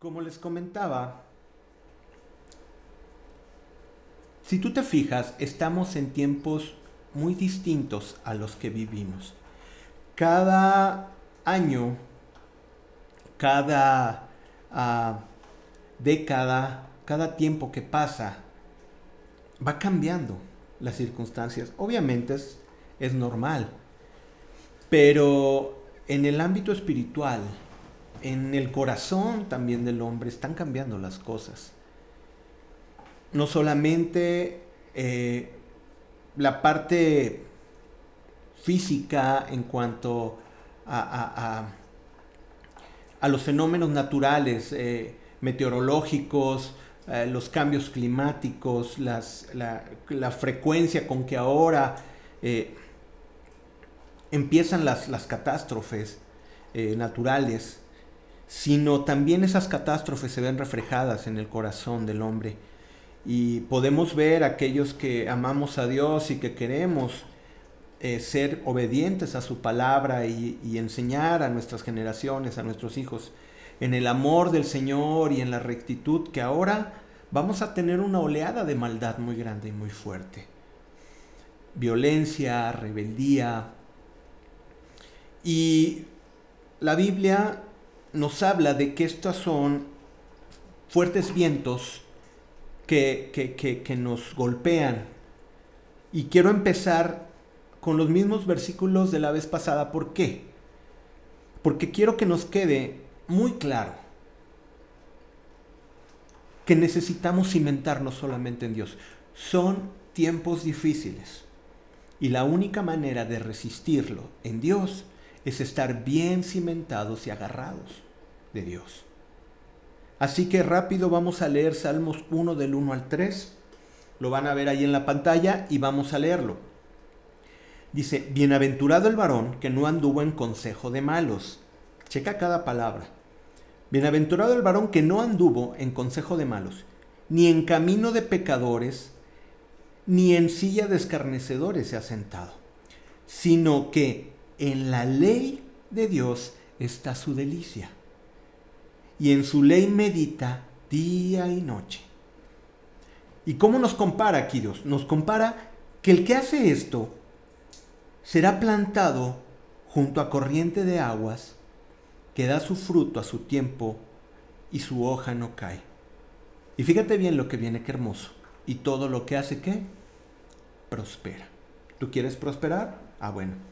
Como les comentaba, si tú te fijas, estamos en tiempos muy distintos a los que vivimos. Cada año, cada ah, década, cada tiempo que pasa, va cambiando las circunstancias. Obviamente es, es normal, pero en el ámbito espiritual, en el corazón también del hombre, están cambiando las cosas. No solamente eh, la parte física en cuanto a, los fenómenos naturales, eh, meteorológicos, eh, los cambios climáticos, la, frecuencia con que ahora empiezan las, catástrofes naturales, sino también esas catástrofes se ven reflejadas en el corazón del hombre y podemos ver aquellos que amamos a Dios y que queremos eh, ser obedientes a su palabra y, enseñar a nuestras generaciones, a nuestros hijos, en el amor del Señor y en la rectitud, que ahora vamos a tener una oleada de maldad muy grande y muy fuerte. Violencia, rebeldía. Y la Biblia nos habla de que estos son fuertes vientos que, nos golpean. Y quiero empezar con los mismos versículos de la vez pasada. ¿Por qué? Porque quiero que nos quede muy claro que necesitamos cimentarnos solamente en Dios. Son tiempos difíciles y la única manera de resistirlo en Dios es estar bien cimentados y agarrados de Dios. Así que rápido vamos a leer Salmos 1 del 1 al 3. Lo van a ver ahí en la pantalla y vamos a leerlo. Dice, bienaventurado el varón que no anduvo en consejo de malos. Checa cada palabra. Bienaventurado el varón que no anduvo en consejo de malos, ni en camino de pecadores, ni en silla de escarnecedores se ha sentado, sino que en la ley de Dios está su delicia y en su ley medita día y noche. ¿Y cómo nos compara aquí Dios? Nos compara que el que hace esto será plantado junto a corriente de aguas que da su fruto a su tiempo y su hoja no cae. Y fíjate bien lo que viene, qué hermoso. Y todo lo que hace, ¿qué? Prospera. ¿Tú quieres prosperar? Ah, bueno.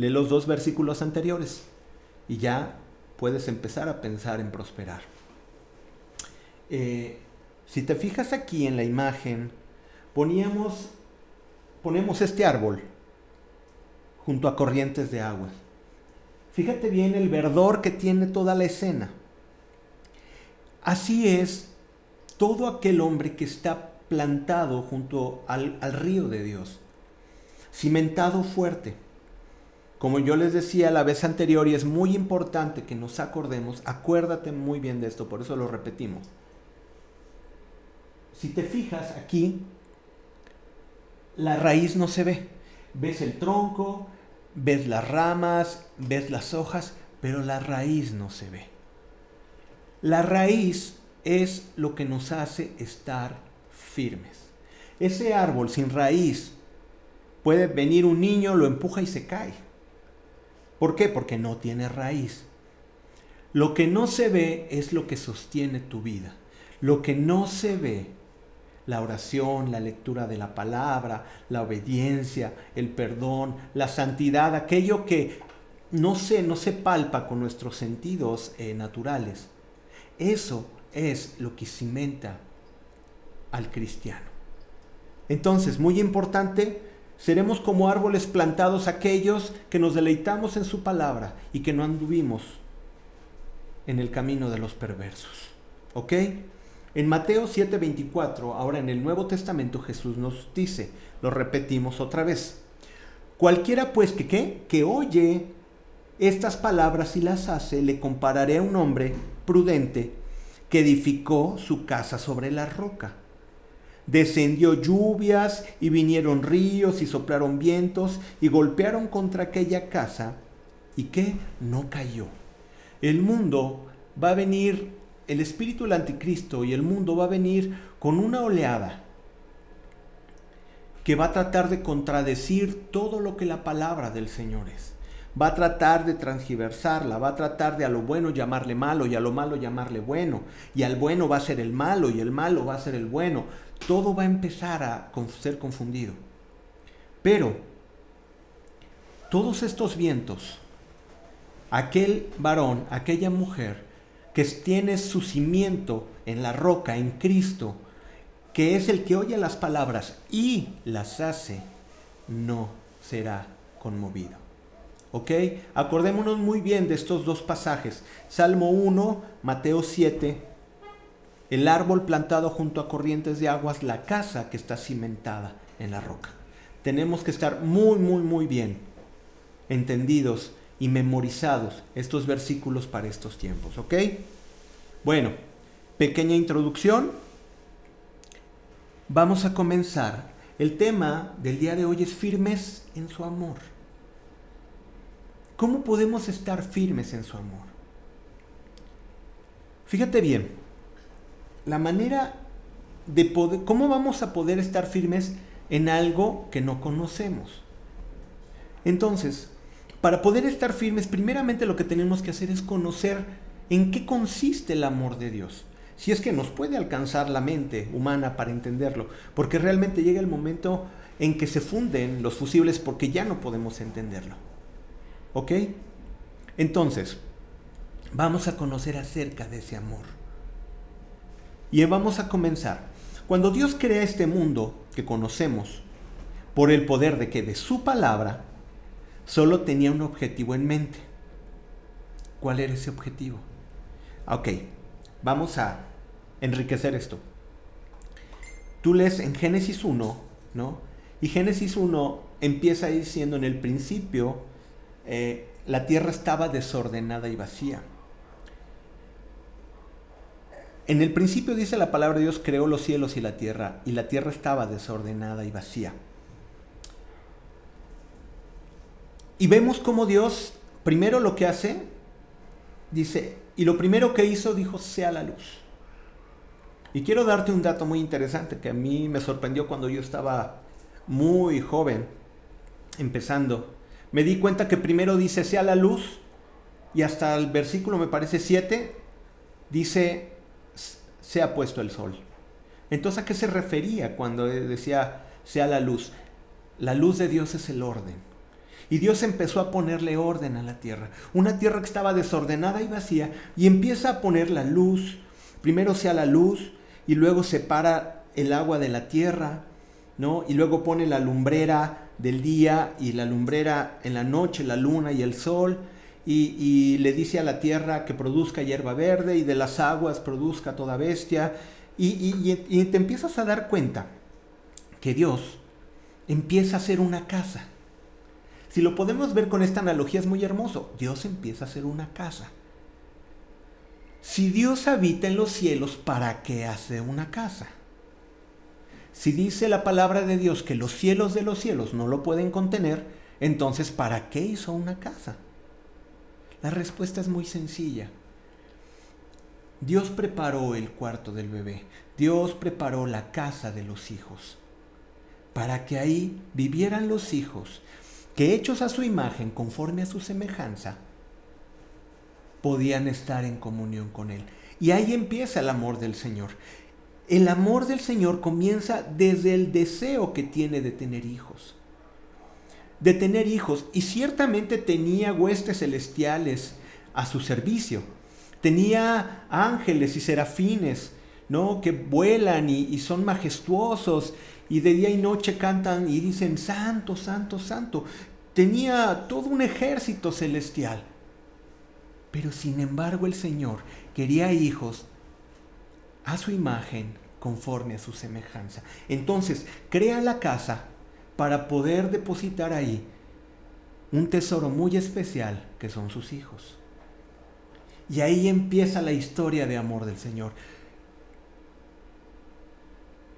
Lee los dos versículos anteriores y ya puedes empezar a pensar en prosperar. Eh, si te fijas aquí en la imagen, poníamos, ponemos este árbol junto a corrientes de agua. Fíjate bien el verdor que tiene toda la escena. Así es todo aquel hombre que está plantado junto al, al río de Dios, cimentado fuerte como yo les decía la vez anterior, y es muy importante que nos acordemos, acuérdate muy bien de esto, por eso lo repetimos. Si te fijas aquí, la raíz no se ve. Ves el tronco, ves las ramas, ves las hojas, pero la raíz no se ve. La raíz es lo que nos hace estar firmes. Ese árbol sin raíz, puede venir un niño, lo empuja y se cae ¿Por qué? Porque no tiene raíz. Lo que no se ve es lo que sostiene tu vida. Lo que no se ve, la oración, la lectura de la palabra, la obediencia, el perdón, la santidad, aquello que no se, no se palpa con nuestros sentidos eh, naturales. Eso es lo que cimenta al cristiano. Entonces, muy importante, Seremos como árboles plantados aquellos que nos deleitamos en su palabra y que no anduvimos en el camino de los perversos. ¿Ok? En Mateo 7:24, ahora en el Nuevo Testamento Jesús nos dice, lo repetimos otra vez, cualquiera pues que que oye estas palabras y las hace, le compararé a un hombre prudente que edificó su casa sobre la roca descendió lluvias y vinieron ríos y soplaron vientos y golpearon contra aquella casa y que no cayó. El mundo va a venir el espíritu del anticristo y el mundo va a venir con una oleada que va a tratar de contradecir todo lo que la palabra del Señor es. Va a tratar de transgiversarla, va a tratar de a lo bueno llamarle malo y a lo malo llamarle bueno. Y al bueno va a ser el malo y el malo va a ser el bueno. Todo va a empezar a ser confundido. Pero todos estos vientos, aquel varón, aquella mujer que tiene su cimiento en la roca, en Cristo, que es el que oye las palabras y las hace, no será conmovido. ¿Ok? Acordémonos muy bien de estos dos pasajes. Salmo 1, Mateo 7. El árbol plantado junto a corrientes de aguas, la casa que está cimentada en la roca. Tenemos que estar muy, muy, muy bien entendidos y memorizados estos versículos para estos tiempos. ¿Ok? Bueno, pequeña introducción vamos a comenzar. El tema del día de hoy es firmes en su amor. ¿Cómo podemos estar firmes en su amor? Fíjate bien, la manera de poder, ¿cómo vamos a poder estar firmes en algo que no conocemos? Entonces, para poder estar firmes, primeramente lo que tenemos que hacer es conocer en qué consiste el amor de Dios si es que nos puede alcanzar la mente humana para entenderlo, porque realmente llega el momento en que se funden los fusibles porque ya no podemos entenderlo. ¿Ok? Entonces, vamos a conocer acerca de ese amor. Y vamos a comenzar. Cuando Dios crea este mundo que conocemos, por el poder de que de su palabra, solo tenía un objetivo en mente. ¿Cuál era ese objetivo? Ok, vamos a enriquecer esto. Tú lees en Génesis 1, ¿no? Y Génesis 1 empieza diciendo en el principio, eh, la tierra estaba desordenada y vacía. En el principio dice la palabra de Dios creó los cielos y la tierra, y la tierra estaba desordenada y vacía. Y vemos cómo Dios, primero lo que hace, dice, y lo primero que hizo, dijo, sea la luz. Y quiero darte un dato muy interesante que a mí me sorprendió cuando yo estaba muy joven, empezando. Me di cuenta que primero dice sea la luz y hasta el versículo me parece 7 dice se ha puesto el sol. Entonces, ¿a qué se refería cuando decía sea la luz? La luz de Dios es el orden. Y Dios empezó a ponerle orden a la tierra. Una tierra que estaba desordenada y vacía y empieza a poner la luz. Primero sea la luz, y luego separa el agua de la tierra, ¿no? Y luego pone la lumbrera del día y la lumbrera en la noche, la luna y el sol, y, le dice a la tierra que produzca hierba verde y de las aguas produzca toda bestia, y, y te empiezas a dar cuenta que Dios empieza a hacer una casa. Si lo podemos ver con esta analogía es muy hermoso. Dios empieza a hacer una casa. Si Dios habita en los cielos, ¿para qué hace una casa? Si dice la palabra de Dios que los cielos de los cielos no lo pueden contener, entonces ¿para qué hizo una casa? La respuesta es muy sencilla. Dios preparó el cuarto del bebé, Dios preparó la casa de los hijos, para que ahí vivieran los hijos, que hechos a su imagen, conforme a su semejanza, podían estar en comunión con Él. Y ahí empieza el amor del Señor. El amor del Señor comienza desde el deseo que tiene de tener hijos. De tener hijos. Y ciertamente tenía huestes celestiales a su servicio. Tenía ángeles y serafines, ¿no? Que vuelan y, son majestuosos y de día y noche cantan y dicen, santo, santo, santo. Tenía todo un ejército celestial. Pero sin embargo el Señor quería hijos a su imagen conforme a su semejanza. Entonces, crea la casa para poder depositar ahí un tesoro muy especial que son sus hijos. Y ahí empieza la historia de amor del Señor.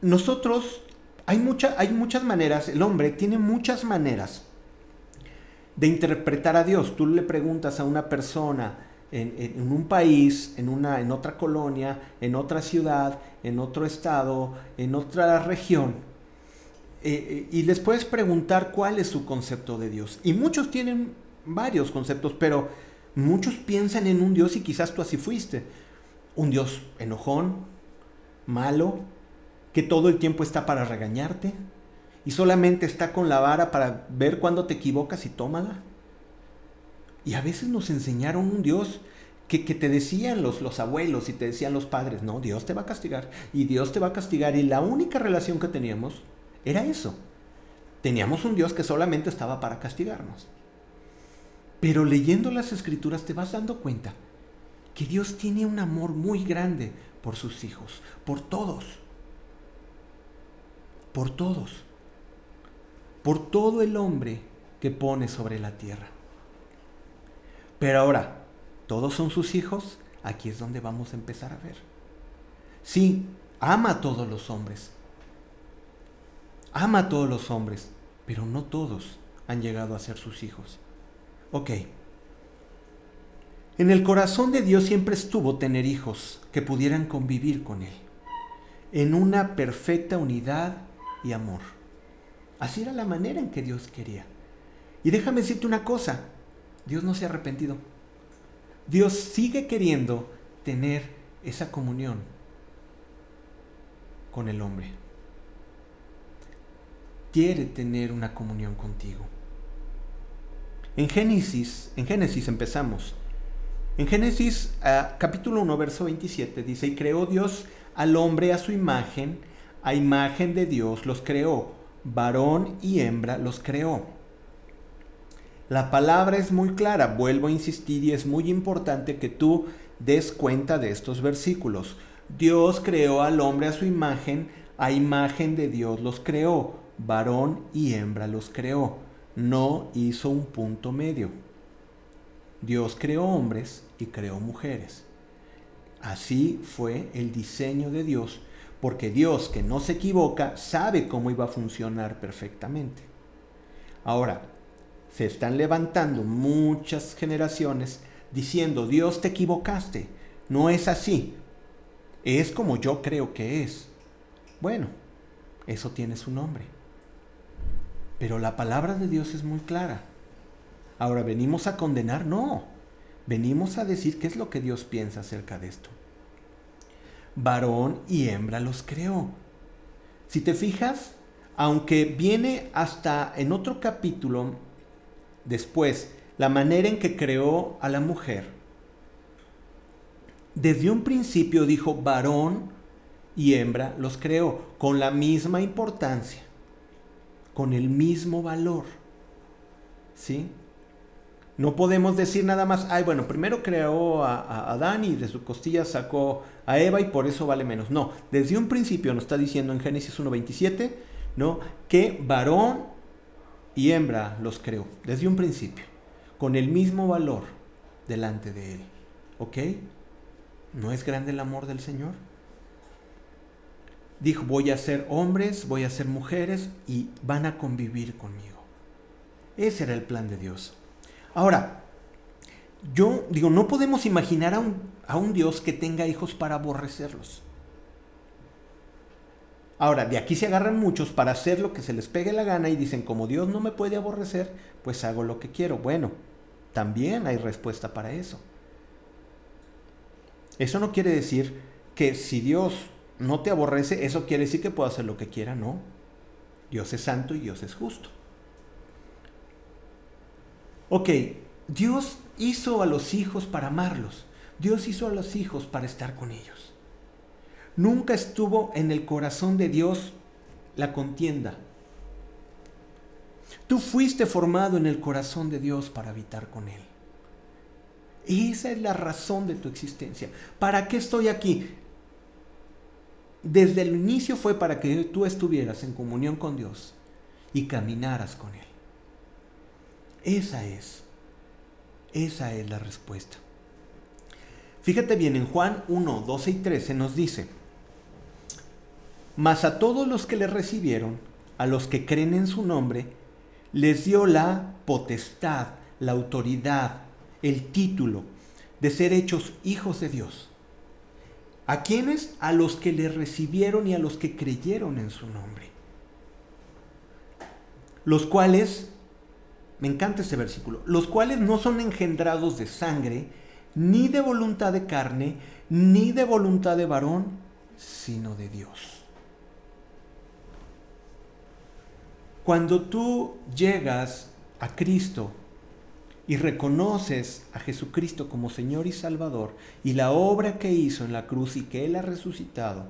Nosotros, hay, mucha, hay muchas maneras, el hombre tiene muchas maneras de interpretar a Dios. Tú le preguntas a una persona en, un país, en, una, en otra colonia, en otra ciudad, en otro estado, en otra región, eh, eh, y les puedes preguntar cuál es su concepto de Dios. Y muchos tienen varios conceptos, pero muchos piensan en un Dios y quizás tú así fuiste. Un Dios enojón, malo, que todo el tiempo está para regañarte y solamente está con la vara para ver cuándo te equivocas y tómala. Y a veces nos enseñaron un Dios que, te decían los, los abuelos y te decían los padres, no, Dios te va a castigar y Dios te va a castigar. Y la única relación que teníamos era eso. Teníamos un Dios que solamente estaba para castigarnos. Pero leyendo las escrituras te vas dando cuenta que Dios tiene un amor muy grande por sus hijos, por todos. Por todos. Por todo el hombre que pone sobre la tierra. Pero ahora, ¿todos son sus hijos? Aquí es donde vamos a empezar a ver. Sí, ama a todos los hombres. Ama a todos los hombres, pero no todos han llegado a ser sus hijos. Ok. En el corazón de Dios siempre estuvo tener hijos que pudieran convivir con Él, en una perfecta unidad y amor. Así era la manera en que Dios quería. Y déjame decirte una cosa, Dios no se ha arrepentido. Dios sigue queriendo tener esa comunión con el hombre. Quiere tener una comunión contigo. En Génesis, en Génesis empezamos. En Génesis ah, capítulo 1 verso 27 dice, "Y creó Dios al hombre a su imagen, a imagen de Dios los creó, varón y hembra los creó." La palabra es muy clara, vuelvo a insistir y es muy importante que tú des cuenta de estos versículos. Dios creó al hombre a su imagen, a imagen de Dios los creó, varón y hembra los creó. No hizo un punto medio. Dios creó hombres y creó mujeres. Así fue el diseño de Dios, porque Dios que no se equivoca sabe cómo iba a funcionar perfectamente. Ahora, se están levantando muchas generaciones diciendo, Dios te equivocaste, no es así, es como yo creo que es. Bueno, eso tiene su nombre. Pero la palabra de Dios es muy clara. Ahora, ¿venimos a condenar? No. Venimos a decir qué es lo que Dios piensa acerca de esto. Varón y hembra los creó. Si te fijas, aunque viene hasta en otro capítulo, Después, la manera en que creó a la mujer. Desde un principio dijo varón y hembra los creó con la misma importancia, con el mismo valor. ¿Sí? No podemos decir nada más, ay, bueno, primero creó a, Adán y de su costilla sacó a Eva y por eso vale menos. No, desde un principio nos está diciendo en Génesis 1.27, ¿no? Que varón y hembra los creó desde un principio, con el mismo valor delante de Él. ¿Ok? ¿No es grande el amor del Señor? Dijo, voy a ser hombres, voy a ser mujeres y van a convivir conmigo. Ese era el plan de Dios. Ahora, yo digo, no podemos imaginar a un, a un Dios que tenga hijos para aborrecerlos. Ahora, de aquí se agarran muchos para hacer lo que se les pegue la gana y dicen, como Dios no me puede aborrecer, pues hago lo que quiero. Bueno, también hay respuesta para eso. Eso no quiere decir que si Dios no te aborrece, eso quiere decir que puedo hacer lo que quiera, no. Dios es santo y Dios es justo. Ok, Dios hizo a los hijos para amarlos. Dios hizo a los hijos para estar con ellos. Nunca estuvo en el corazón de Dios la contienda. Tú fuiste formado en el corazón de Dios para habitar con Él. Esa es la razón de tu existencia. ¿Para qué estoy aquí? Desde el inicio fue para que tú estuvieras en comunión con Dios y caminaras con Él. Esa es, esa es la respuesta. Fíjate bien, en Juan 1, 12 y 13 nos dice, mas a todos los que le recibieron, a los que creen en su nombre, les dio la potestad, la autoridad, el título de ser hechos hijos de Dios. ¿A quiénes? A los que le recibieron y a los que creyeron en su nombre. Los cuales, me encanta este versículo, los cuales no son engendrados de sangre, ni de voluntad de carne, ni de voluntad de varón, sino de Dios. Cuando tú llegas a Cristo y reconoces a Jesucristo como Señor y Salvador y la obra que hizo en la cruz y que Él ha resucitado,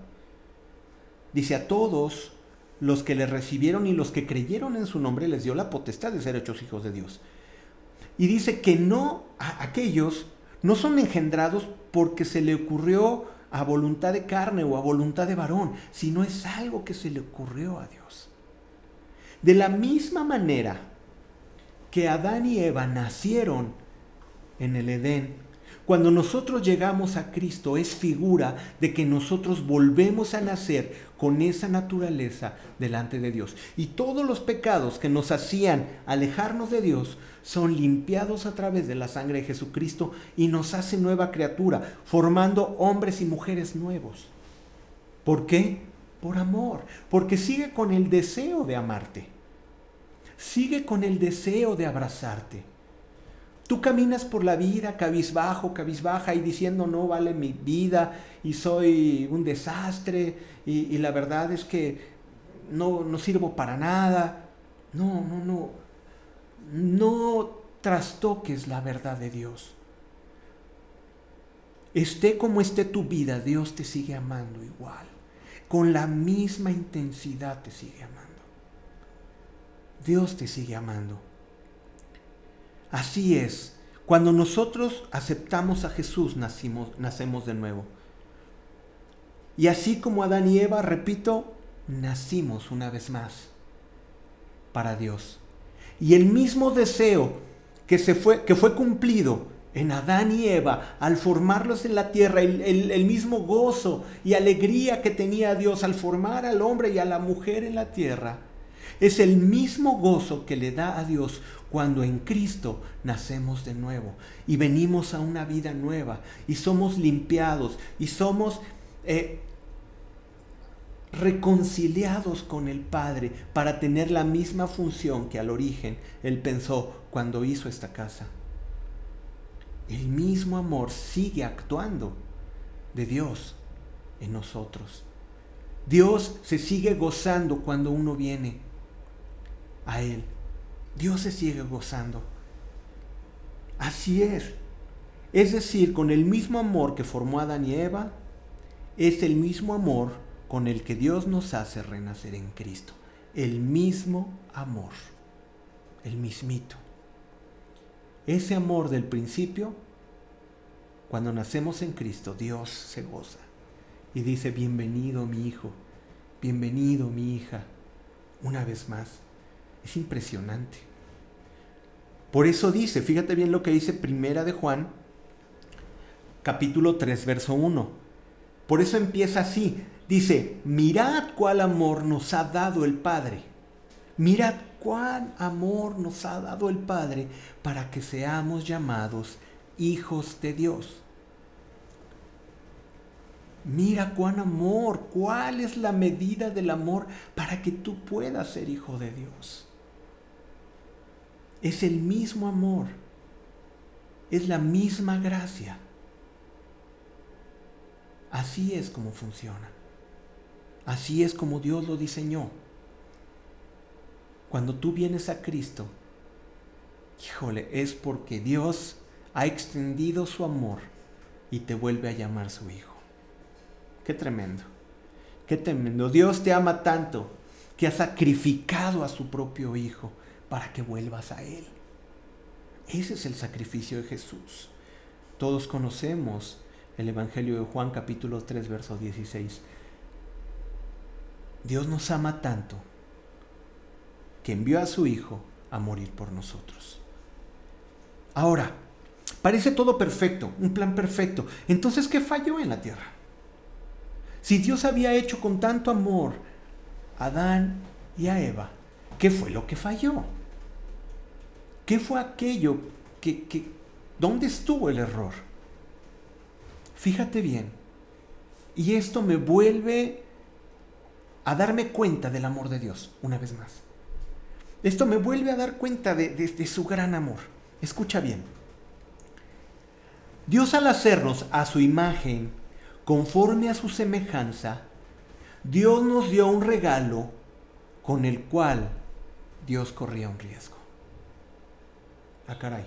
dice a todos los que le recibieron y los que creyeron en su nombre les dio la potestad de ser hechos hijos de Dios. Y dice que no, a aquellos no son engendrados porque se le ocurrió a voluntad de carne o a voluntad de varón, sino es algo que se le ocurrió a Dios. De la misma manera que Adán y Eva nacieron en el Edén, cuando nosotros llegamos a Cristo es figura de que nosotros volvemos a nacer con esa naturaleza delante de Dios. Y todos los pecados que nos hacían alejarnos de Dios son limpiados a través de la sangre de Jesucristo y nos hace nueva criatura, formando hombres y mujeres nuevos. ¿Por qué? Por amor, porque sigue con el deseo de amarte. Sigue con el deseo de abrazarte. Tú caminas por la vida cabizbajo, cabizbaja y diciendo no vale mi vida y soy un desastre y, la verdad es que no, no sirvo para nada. No, no, no. No trastoques la verdad de Dios. Esté como esté tu vida, Dios te sigue amando igual. Con la misma intensidad te sigue amando. Dios te sigue amando. Así es, cuando nosotros aceptamos a Jesús, nacemos de nuevo. Y así como Adán y Eva, repito, nacimos una vez más para Dios. Y el mismo deseo que, se fue, que fue cumplido en Adán y Eva al formarlos en la tierra, el, mismo gozo y alegría que tenía Dios al formar al hombre y a la mujer en la tierra, es el mismo gozo que le da a Dios cuando en Cristo nacemos de nuevo y venimos a una vida nueva y somos limpiados y somos eh, reconciliados con el Padre para tener la misma función que al origen Él pensó cuando hizo esta casa. El mismo amor sigue actuando de Dios en nosotros. Dios se sigue gozando cuando uno viene a Él. Dios se sigue gozando. Así es. Es decir, con el mismo amor que formó Adán y Eva, es el mismo amor con el que Dios nos hace renacer en Cristo. El mismo amor. El mismito. Ese amor del principio, cuando nacemos en Cristo, Dios se goza y dice, bienvenido mi hijo, bienvenido mi hija, una vez más. Es impresionante. Por eso dice, fíjate bien lo que dice Primera de Juan, capítulo 3, verso 1. Por eso empieza así. Dice, mirad cuál amor nos ha dado el Padre. Mirad cuán amor nos ha dado el Padre para que seamos llamados hijos de Dios. Mira cuán amor, cuál es la medida del amor para que tú puedas ser hijo de Dios. Es el mismo amor. Es la misma gracia. Así es como funciona. Así es como Dios lo diseñó. Cuando tú vienes a Cristo, híjole, es porque Dios ha extendido su amor y te vuelve a llamar su hijo. Qué tremendo. Qué tremendo. Dios te ama tanto que ha sacrificado a su propio hijo para que vuelvas a Él. Ese es el sacrificio de Jesús. Todos conocemos el Evangelio de Juan capítulo 3, verso 16. Dios nos ama tanto que envió a su Hijo a morir por nosotros. Ahora, parece todo perfecto, un plan perfecto. Entonces, ¿qué falló en la tierra? Si Dios había hecho con tanto amor a Adán y a Eva, ¿qué fue lo que falló? ¿Qué fue aquello que, dónde estuvo el error? Fíjate bien. Y esto me vuelve a darme cuenta del amor de Dios, una vez más. Esto me vuelve a dar cuenta de, de su gran amor. Escucha bien. Dios al hacernos a su imagen, conforme a su semejanza, Dios nos dio un regalo con el cual Dios corría un riesgo. Ah, caray.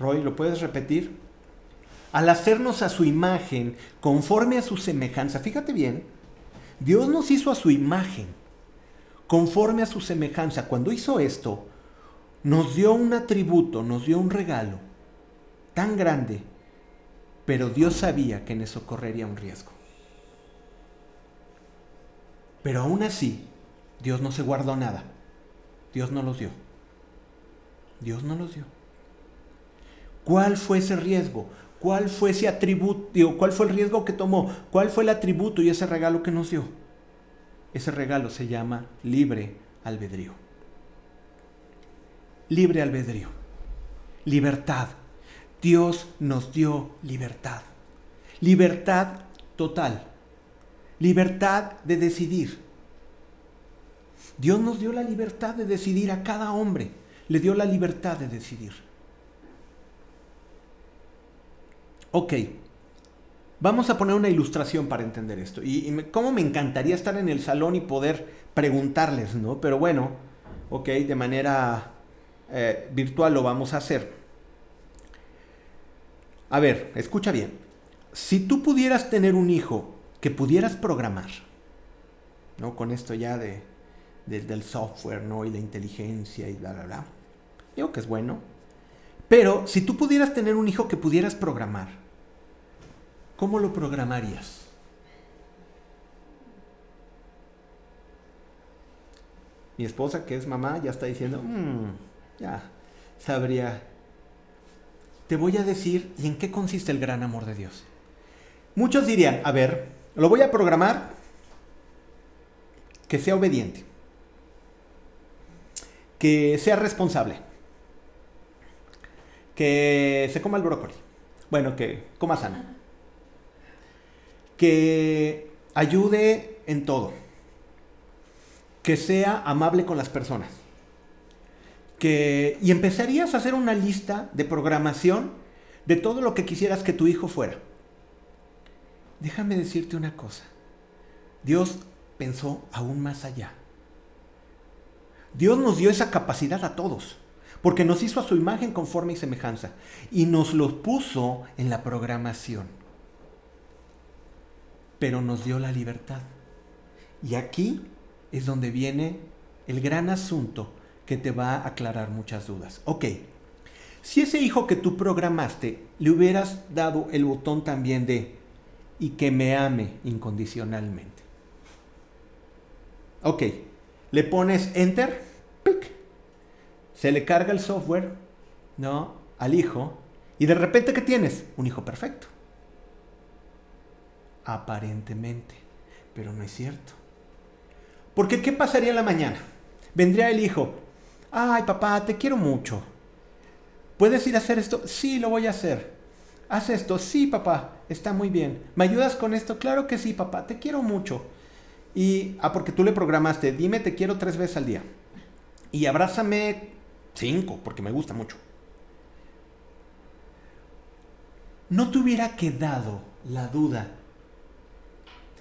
Roy, ¿lo puedes repetir? Al hacernos a su imagen, conforme a su semejanza, fíjate bien, Dios nos hizo a su imagen, conforme a su semejanza. Cuando hizo esto, nos dio un atributo, nos dio un regalo tan grande, pero Dios sabía que en eso correría un riesgo. Pero aún así, Dios no se guardó nada. Dios no los dio. Dios no los dio. ¿Cuál fue ese riesgo? ¿Cuál fue ese atributo? ¿Cuál fue el riesgo que tomó? ¿Cuál fue el atributo y ese regalo que nos dio? Ese regalo se llama libre albedrío. Libre albedrío. Libertad. Dios nos dio libertad. Libertad total. Libertad de decidir. Dios nos dio la libertad de decidir a cada hombre. Le dio la libertad de decidir. Ok, vamos a poner una ilustración para entender esto. Y, cómo me encantaría estar en el salón y poder preguntarles, ¿no? Pero bueno, ok, de manera eh, virtual lo vamos a hacer. A ver, escucha bien. Si tú pudieras tener un hijo que pudieras programar, ¿no? Con esto ya de, del software, ¿no? Y la inteligencia y bla, bla, bla. Digo que es bueno. Pero si tú pudieras tener un hijo que pudieras programar, ¿cómo lo programarías? Mi esposa, que es mamá, ya está diciendo, mmm, ya sabría. Te voy a decir, ¿y en qué consiste el gran amor de Dios? Muchos dirían, a ver, lo voy a programar que sea obediente que sea responsable, que se coma el brócoli, bueno, que coma sano, que ayude en todo, que sea amable con las personas, que y empezarías a hacer una lista de programación de todo lo que quisieras que tu hijo fuera. Déjame decirte una cosa. Dios pensó aún más allá. Dios nos dio esa capacidad a todos, porque nos hizo a su imagen conforme y semejanza, y nos lo puso en la programación. Pero nos dio la libertad. Y aquí es donde viene el gran asunto que te va a aclarar muchas dudas. Ok, si ese hijo que tú programaste le hubieras dado el botón también de y que me ame incondicionalmente. Ok, le pones enter, se le carga el software, ¿no? Al hijo, y de repente, ¿qué tienes? Un hijo perfecto. Aparentemente, pero no es cierto. Porque, ¿qué pasaría en la mañana? Vendría el hijo, ay papá, te quiero mucho. ¿Puedes ir a hacer esto? Sí, lo voy a hacer. Haz esto, sí papá, está muy bien. ¿Me ayudas con esto? Claro que sí papá, te quiero mucho. Y, ah, porque tú le programaste, dime te quiero tres veces al día. Y abrázame cinco, porque me gusta mucho. ¿No te hubiera quedado la duda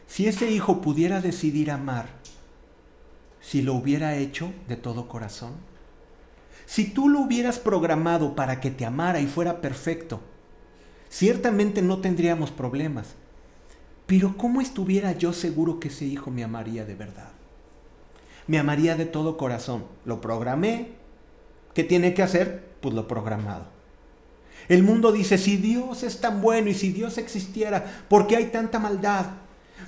si ese hijo pudiera decidir amar, si lo hubiera hecho de todo corazón? Si tú lo hubieras programado para que te amara y fuera perfecto, ciertamente no tendríamos problemas. Pero ¿cómo estuviera yo seguro que ese hijo me amaría de verdad? Me amaría de todo corazón. Lo programé. ¿Qué tiene que hacer? Pues lo programado. El mundo dice, si Dios es tan bueno y si Dios existiera, ¿por qué hay tanta maldad?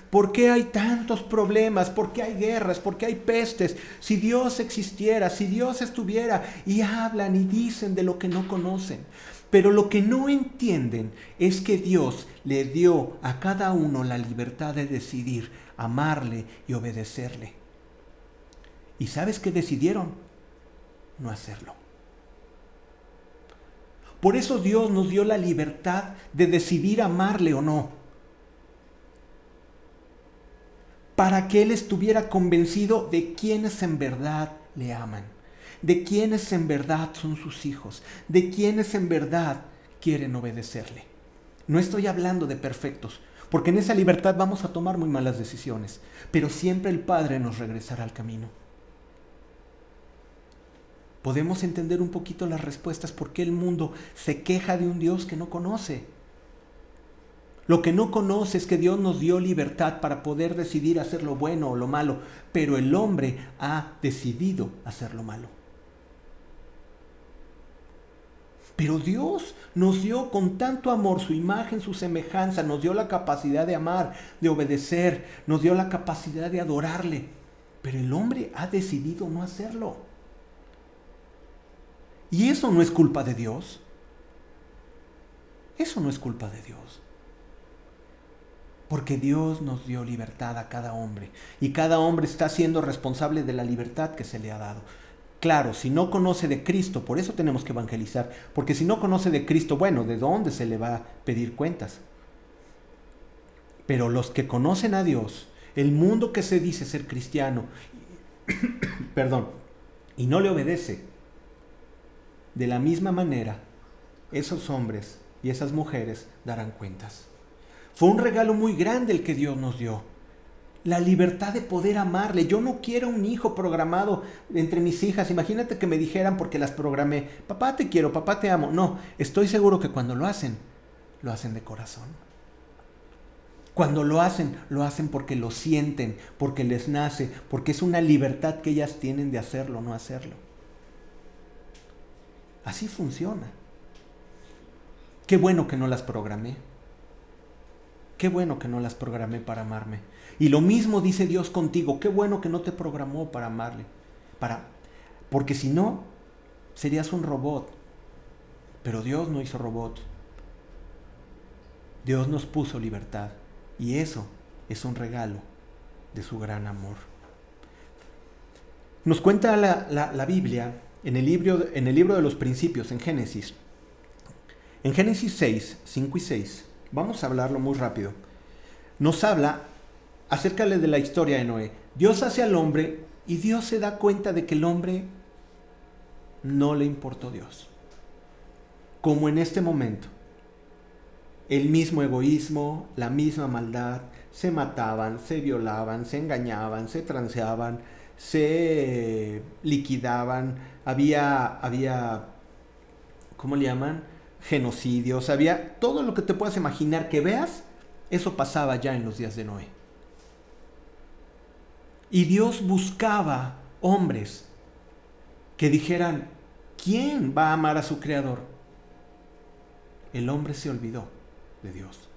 ¿Por qué hay tantos problemas? ¿Por qué hay guerras? ¿Por qué hay pestes? Si Dios existiera, si Dios estuviera y hablan y dicen de lo que no conocen. Pero lo que no entienden es que Dios le dio a cada uno la libertad de decidir amarle y obedecerle. ¿Y sabes qué decidieron? No hacerlo. Por eso Dios nos dio la libertad de decidir amarle o no. Para que Él estuviera convencido de quienes en verdad le aman, de quienes en verdad son sus hijos, de quienes en verdad quieren obedecerle. No estoy hablando de perfectos, porque en esa libertad vamos a tomar muy malas decisiones, pero siempre el Padre nos regresará al camino. Podemos entender un poquito las respuestas por qué el mundo se queja de un Dios que no conoce. Lo que no conoce es que Dios nos dio libertad para poder decidir hacer lo bueno o lo malo, pero el hombre ha decidido hacer lo malo. Pero Dios nos dio con tanto amor su imagen, su semejanza, nos dio la capacidad de amar, de obedecer, nos dio la capacidad de adorarle. Pero el hombre ha decidido no hacerlo. Y eso no es culpa de Dios. Eso no es culpa de Dios. Porque Dios nos dio libertad a cada hombre. Y cada hombre está siendo responsable de la libertad que se le ha dado. Claro, si no conoce de Cristo, por eso tenemos que evangelizar, porque si no conoce de Cristo, bueno, ¿de dónde se le va a pedir cuentas? Pero los que conocen a Dios, el mundo que se dice ser cristiano, perdón, y no le obedece, de la misma manera, esos hombres y esas mujeres darán cuentas. Fue un regalo muy grande el que Dios nos dio la libertad de poder amarle. Yo no quiero un hijo programado entre mis hijas. Imagínate que me dijeran porque las programé, papá te quiero, papá te amo. No, estoy seguro que cuando lo hacen, lo hacen de corazón. Cuando lo hacen, lo hacen porque lo sienten, porque les nace, porque es una libertad que ellas tienen de hacerlo o no hacerlo. Así funciona. Qué bueno que no las programé. Qué bueno que no las programé para amarme. Y lo mismo dice Dios contigo. Qué bueno que no te programó para amarle. Para, porque si no, serías un robot. Pero Dios no hizo robot. Dios nos puso libertad. Y eso es un regalo de su gran amor. Nos cuenta la, la Biblia en el, libro, en el libro de los principios, en Génesis. En Génesis 6, 5 y 6 Vamos a hablarlo muy rápido. Nos habla acerca de la historia de Noé. Dios hace al hombre y Dios se da cuenta de que el hombre no le importó Dios. Como en este momento. El mismo egoísmo, la misma maldad, se mataban, se violaban, se engañaban, se transeaban, se liquidaban, había, había, ¿cómo le llaman? genocidios, había todo lo que te puedas imaginar que veas, eso pasaba ya en los días de Noé. Y Dios buscaba hombres que dijeran, ¿quién va a amar a su creador? El hombre se olvidó de Dios.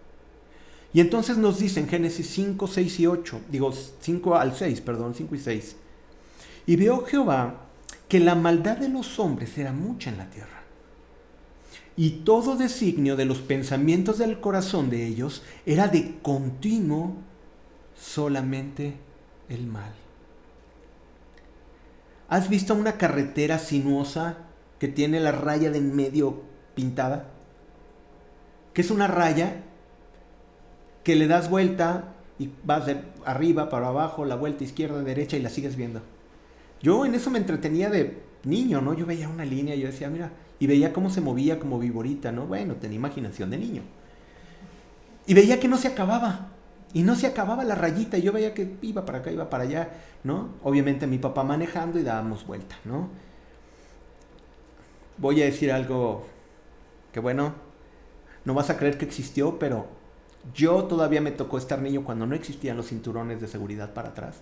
Y entonces nos dice en Génesis 5, 6 y 8, digo 5 al 6, perdón, 5 y 6. Y vio Jehová que la maldad de los hombres era mucha en la tierra y todo designio de los pensamientos del corazón de ellos era de continuo solamente el mal. ¿Has visto una carretera sinuosa que tiene la raya de en medio pintada? Que es una raya que le das vuelta y vas de arriba para abajo, la vuelta izquierda, derecha y la sigues viendo. Yo en eso me entretenía de niño, ¿no? Yo veía una línea y yo decía, mira, y veía cómo se movía como viborita, ¿no? Bueno, tenía imaginación de niño. Y veía que no se acababa. Y no se acababa la rayita. Y yo veía que iba para acá, iba para allá, ¿no? Obviamente mi papá manejando y dábamos vuelta, ¿no? Voy a decir algo que bueno, no vas a creer que existió, pero yo todavía me tocó estar niño cuando no existían los cinturones de seguridad para atrás.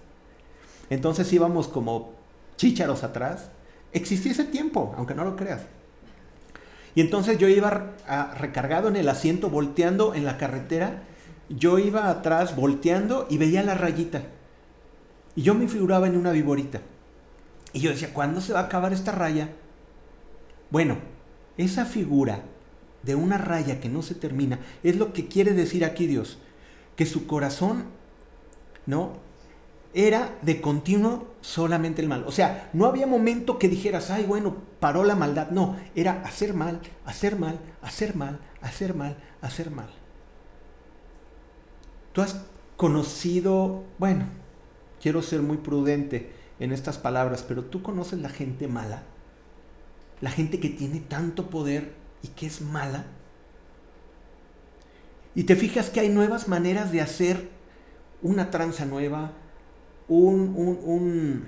Entonces íbamos como chícharos atrás. Existía ese tiempo, aunque no lo creas. Y entonces yo iba recargado en el asiento, volteando en la carretera. Yo iba atrás volteando y veía la rayita. Y yo me figuraba en una viborita. Y yo decía, ¿cuándo se va a acabar esta raya? Bueno, esa figura de una raya que no se termina es lo que quiere decir aquí Dios. Que su corazón, ¿no? era de continuo solamente el mal. O sea, no había momento que dijeras, ay, bueno, paró la maldad. No, era hacer mal, hacer mal, hacer mal, hacer mal, hacer mal. Tú has conocido, bueno, quiero ser muy prudente en estas palabras, pero tú conoces la gente mala, la gente que tiene tanto poder y que es mala. Y te fijas que hay nuevas maneras de hacer una tranza nueva, un,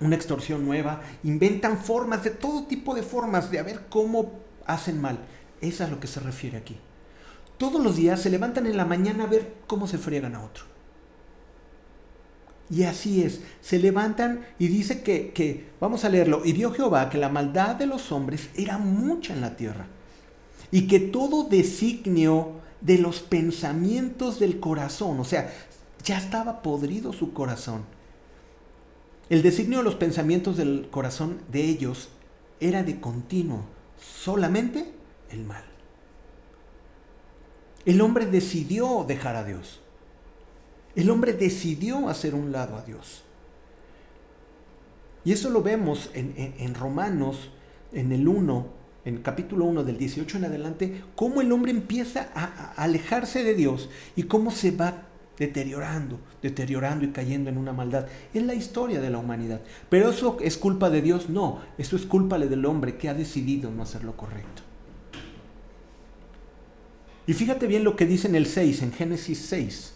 una extorsión nueva, inventan formas, de todo tipo de formas, de a ver cómo hacen mal. Esa es a lo que se refiere aquí. Todos los días se levantan en la mañana a ver cómo se friegan a otro. Y así es, se levantan y dice que, que, vamos a leerlo, y vio Jehová que la maldad de los hombres era mucha en la tierra, y que todo designio de los pensamientos del corazón, o sea, ya estaba podrido su corazón. El designio de los pensamientos del corazón de ellos era de continuo, solamente el mal. El hombre decidió dejar a Dios. El hombre decidió hacer un lado a Dios. Y eso lo vemos en, Romanos, en el 1, en capítulo 1 del 18 en adelante, cómo el hombre empieza a, a alejarse de Dios y cómo se va deteriorando, deteriorando y cayendo en una maldad. Es la historia de la humanidad. Pero eso es culpa de Dios, no, eso es culpa del hombre que ha decidido no hacer lo correcto. Y fíjate bien lo que dice en el 6, en Génesis 6.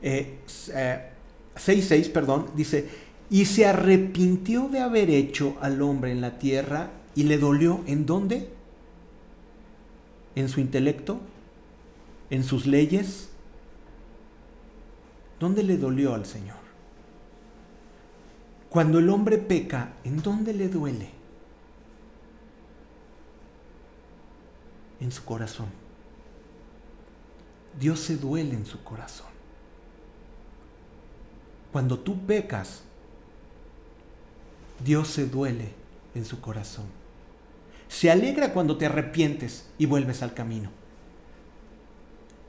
6, eh, 6, eh, perdón, dice, y se arrepintió de haber hecho al hombre en la tierra y le dolió en dónde? En su intelecto, en sus leyes, ¿Dónde le dolió al Señor? Cuando el hombre peca, ¿en dónde le duele? En su corazón. Dios se duele en su corazón. Cuando tú pecas, Dios se duele en su corazón. Se alegra cuando te arrepientes y vuelves al camino.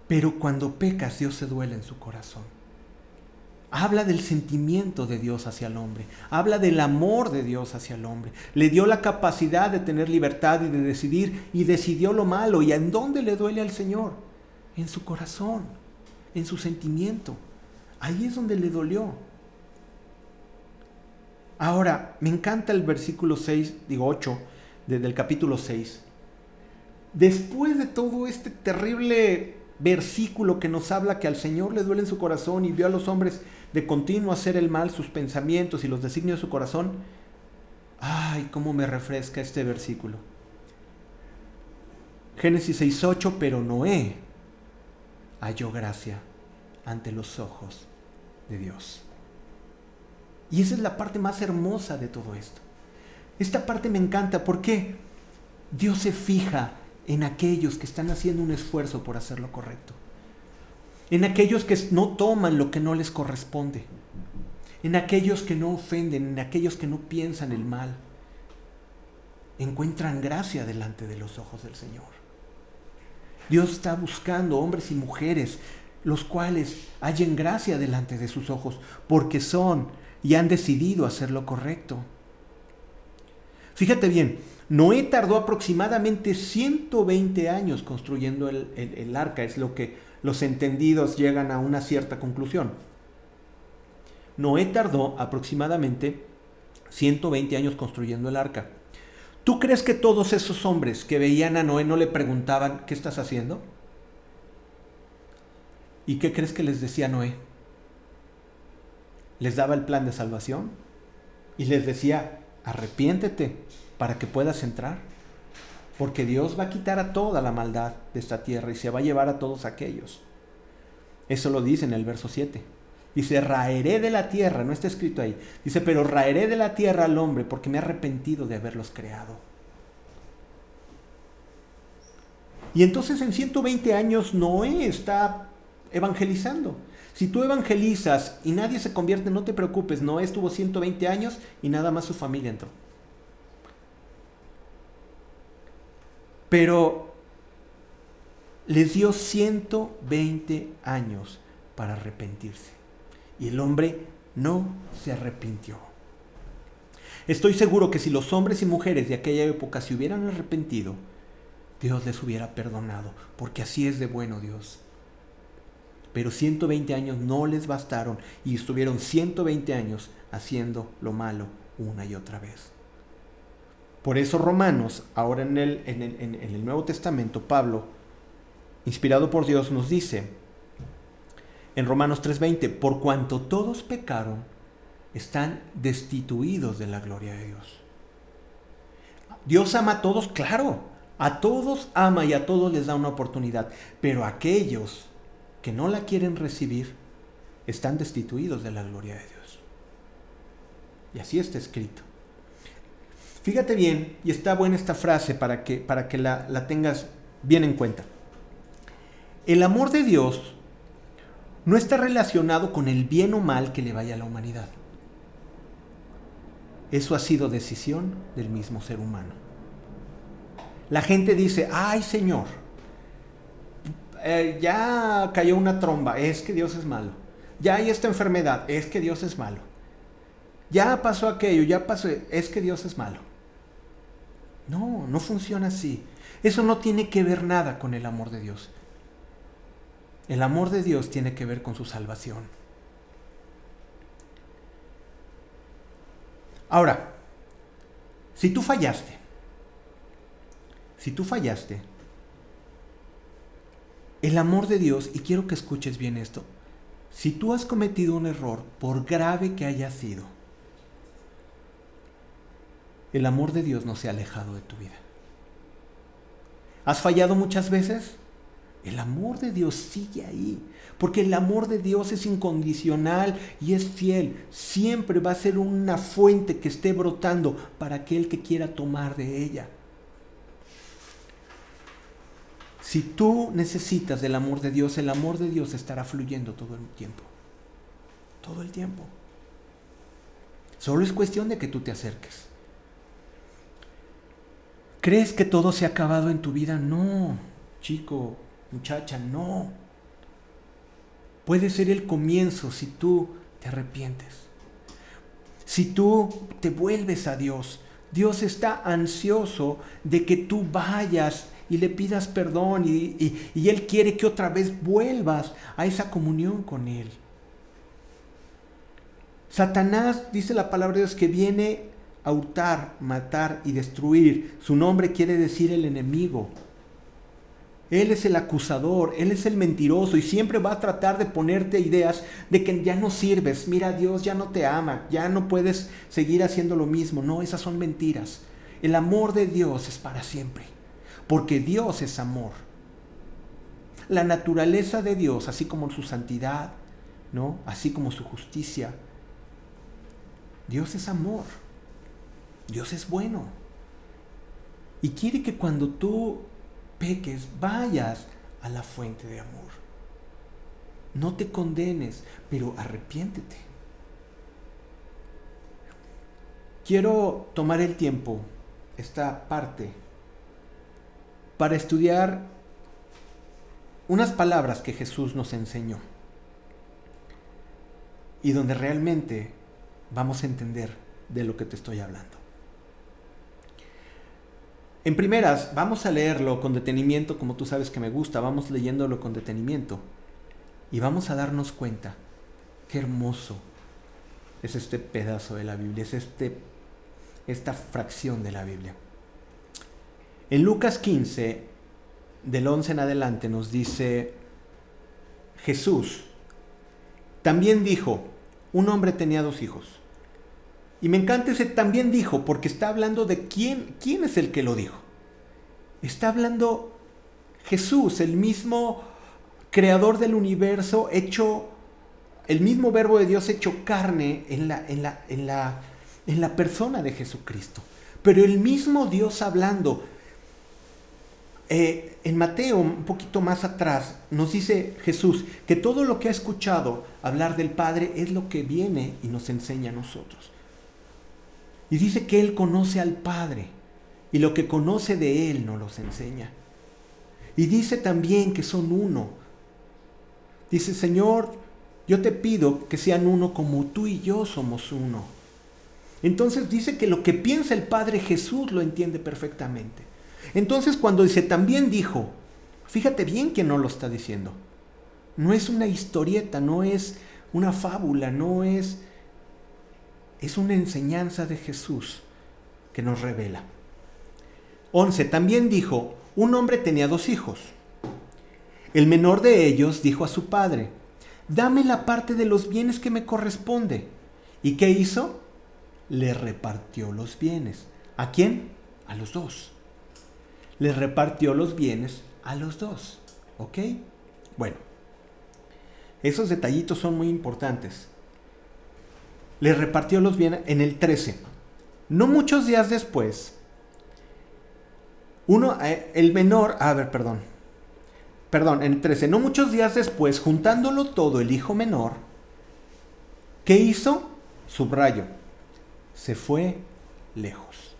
Pero cuando pecas, Dios se duele en su corazón habla del sentimiento de Dios hacia el hombre, habla del amor de Dios hacia el hombre. Le dio la capacidad de tener libertad y de decidir y decidió lo malo. ¿Y en dónde le duele al Señor? En su corazón, en su sentimiento. Ahí es donde le dolió. Ahora, me encanta el versículo 6, digo 8, desde el capítulo 6. Después de todo este terrible versículo que nos habla que al Señor le duele en su corazón y vio a los hombres de continuo hacer el mal, sus pensamientos y los designios de su corazón, ay, cómo me refresca este versículo. Génesis 6.8, pero Noé halló gracia ante los ojos de Dios. Y esa es la parte más hermosa de todo esto. Esta parte me encanta porque Dios se fija en aquellos que están haciendo un esfuerzo por hacer lo correcto en aquellos que no toman lo que no les corresponde, en aquellos que no ofenden, en aquellos que no piensan el mal. Encuentran gracia delante de los ojos del Señor. Dios está buscando hombres y mujeres los cuales hallen gracia delante de sus ojos porque son y han decidido hacer lo correcto. Fíjate bien, Noé tardó aproximadamente 120 años construyendo el, el arca, es lo que los entendidos llegan a una cierta conclusión. Noé tardó aproximadamente 120 años construyendo el arca. ¿Tú crees que todos esos hombres que veían a Noé no le preguntaban, ¿qué estás haciendo? ¿Y qué crees que les decía Noé? Les daba el plan de salvación y les decía, arrepiéntete para que puedas entrar porque Dios va a quitar a toda la maldad de esta tierra y se va a llevar a todos aquellos. Eso lo dice en el verso 7. Dice, raeré de la tierra, no está escrito ahí. Dice, pero raeré de la tierra al hombre porque me he arrepentido de haberlos creado. Y entonces en 120 años Noé está evangelizando. Si tú evangelizas y nadie se convierte, no te preocupes. Noé estuvo 120 años y nada más su familia entró. Pero les dio 120 años para arrepentirse. Y el hombre no se arrepintió. Estoy seguro que si los hombres y mujeres de aquella época se hubieran arrepentido, Dios les hubiera perdonado, porque así es de bueno Dios. Pero 120 años no les bastaron y estuvieron 120 años haciendo lo malo una y otra vez. Por eso Romanos, ahora en el, en el, Nuevo Testamento, Pablo, inspirado por Dios, nos dice en Romanos 3:20, por cuanto todos pecaron, están destituidos de la gloria de Dios. Dios ama a todos, claro, a todos ama y a todos les da una oportunidad, pero aquellos que no la quieren recibir están destituidos de la gloria de Dios. Y así está escrito. Fíjate bien, y está buena esta frase para que, para que la, la tengas bien en cuenta. El amor de Dios no está relacionado con el bien o mal que le vaya a la humanidad. Eso ha sido decisión del mismo ser humano. La gente dice, ay Señor, eh, ya cayó una tromba, es que Dios es malo. Ya hay esta enfermedad, es que Dios es malo. Ya pasó aquello, ya pasó, es que Dios es malo. No, no funciona así. Eso no tiene que ver nada con el amor de Dios. El amor de Dios tiene que ver con su salvación. Ahora, si tú fallaste, si tú fallaste, el amor de Dios, y quiero que escuches bien esto, si tú has cometido un error, por grave que haya sido, el amor de Dios no se ha alejado de tu vida. ¿Has fallado muchas veces? El amor de Dios sigue ahí, porque el amor de Dios es incondicional y es fiel. Siempre va a ser una fuente que esté brotando para aquel que quiera tomar de ella. Si tú necesitas del amor de Dios, el amor de Dios estará fluyendo todo el tiempo. Todo el tiempo. Solo es cuestión de que tú te acerques. ¿Crees que todo se ha acabado en tu vida? No, chico, muchacha, no. Puede ser el comienzo si tú te arrepientes. Si tú te vuelves a Dios, Dios está ansioso de que tú vayas y le pidas perdón y, Él quiere que otra vez vuelvas a esa comunión con Él. Satanás, dice la palabra de Dios, que viene a hurtar, matar y destruir. Su nombre quiere decir el enemigo. Él es el acusador, Él es el mentiroso y siempre va a tratar de ponerte ideas de que ya no sirves, mira Dios ya no te ama, ya no puedes seguir haciendo lo mismo. No, esas son mentiras. El amor de Dios es para siempre, porque Dios es amor. La naturaleza de Dios, así como su santidad, ¿no? Así como su justicia. Dios es amor. Dios es bueno. Y quiere que cuando tú peques, vayas a la fuente de amor. No te condenes, pero arrepiéntete. Quiero tomar el tiempo, esta parte, para estudiar unas palabras que Jesús nos enseñó y donde realmente vamos a entender de lo que te estoy hablando. En primeras, vamos a leerlo con detenimiento, como tú sabes que me gusta, vamos leyéndolo con detenimiento. Y vamos a darnos cuenta qué hermoso es este pedazo de la Biblia, es este, esta fracción de la Biblia. En Lucas 15, del 11 en adelante, nos dice Jesús, también dijo, un hombre tenía dos hijos. Y me encanta ese también dijo, porque está hablando de quién, quién es el que lo dijo. Está hablando Jesús, el mismo creador del universo, hecho, el mismo verbo de Dios hecho carne en la, en la, en la, en la persona de Jesucristo. Pero el mismo Dios hablando. Eh, en Mateo, un poquito más atrás, nos dice Jesús que todo lo que ha escuchado hablar del Padre es lo que viene y nos enseña a nosotros. Y dice que Él conoce al Padre y lo que conoce de Él nos los enseña. Y dice también que son uno. Dice, Señor, yo te pido que sean uno como tú y yo somos uno. Entonces dice que lo que piensa el Padre Jesús lo entiende perfectamente. Entonces cuando dice, también dijo, fíjate bien que no lo está diciendo. No es una historieta, no es una fábula, no es... Es una enseñanza de Jesús que nos revela. 11. También dijo, un hombre tenía dos hijos. El menor de ellos dijo a su padre, dame la parte de los bienes que me corresponde. ¿Y qué hizo? Le repartió los bienes. ¿A quién? A los dos. Le repartió los bienes a los dos. ¿Ok? Bueno, esos detallitos son muy importantes. Le repartió los bienes en el 13. No muchos días después, uno, eh, el menor, a ver, perdón. Perdón, en 13. No muchos días después, juntándolo todo, el hijo menor, ¿qué hizo? Subrayo. Se fue lejos.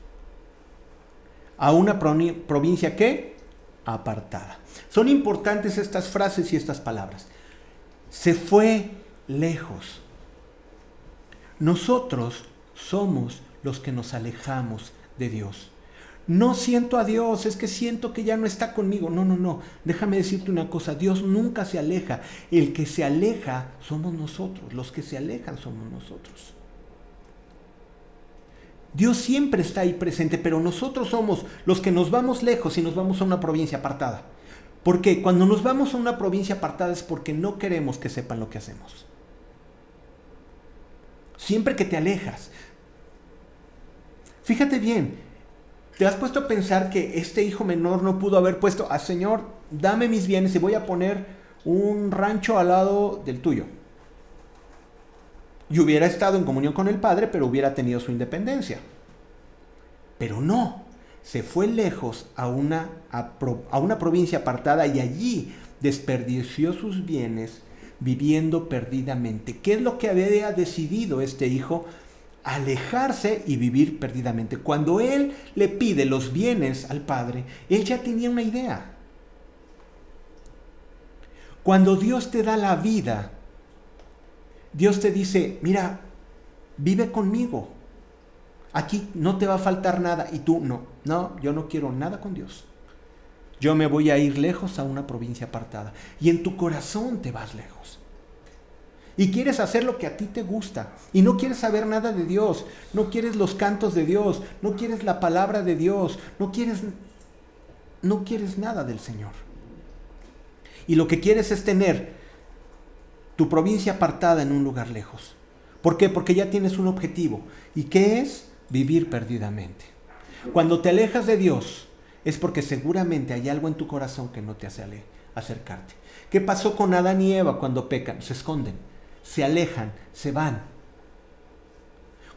A una provincia que apartada. Son importantes estas frases y estas palabras. Se fue lejos. Nosotros somos los que nos alejamos de Dios no siento a Dios, es que siento que ya no está conmigo. No, no, no. Déjame decirte una cosa, Dios nunca se aleja. El que se aleja somos nosotros, los que se alejan somos nosotros. Dios siempre está ahí presente, pero nosotros somos los que nos vamos lejos y nos vamos a una provincia apartada. Porque cuando nos vamos a una provincia apartada es porque no queremos que sepan lo que hacemos. Siempre que te alejas. Fíjate bien, ¿Te has puesto a pensar que este hijo menor no pudo haber puesto, a ah, Señor, dame mis bienes y voy a poner un rancho al lado del tuyo? Y hubiera estado en comunión con el Padre, pero hubiera tenido su independencia. Pero no, se fue lejos a una, a, a una provincia apartada y allí desperdició sus bienes viviendo perdidamente. ¿Qué es lo que había decidido este hijo? alejarse y vivir perdidamente. Cuando él le pide los bienes al Padre, él ya tenía una idea. Cuando Dios te da la vida, Dios te dice, mira, vive conmigo. Aquí no te va a faltar nada. Y tú no, no, yo no quiero nada con Dios. Yo me voy a ir lejos a una provincia apartada. Y en tu corazón te vas lejos y quieres hacer lo que a ti te gusta y no quieres saber nada de Dios, no quieres los cantos de Dios, no quieres la palabra de Dios, no quieres no quieres nada del Señor. Y lo que quieres es tener tu provincia apartada en un lugar lejos. ¿Por qué? Porque ya tienes un objetivo. ¿Y qué es? Vivir perdidamente. Cuando te alejas de Dios es porque seguramente hay algo en tu corazón que no te hace acercarte. ¿Qué pasó con Adán y Eva cuando pecan? Se esconden se alejan, se van.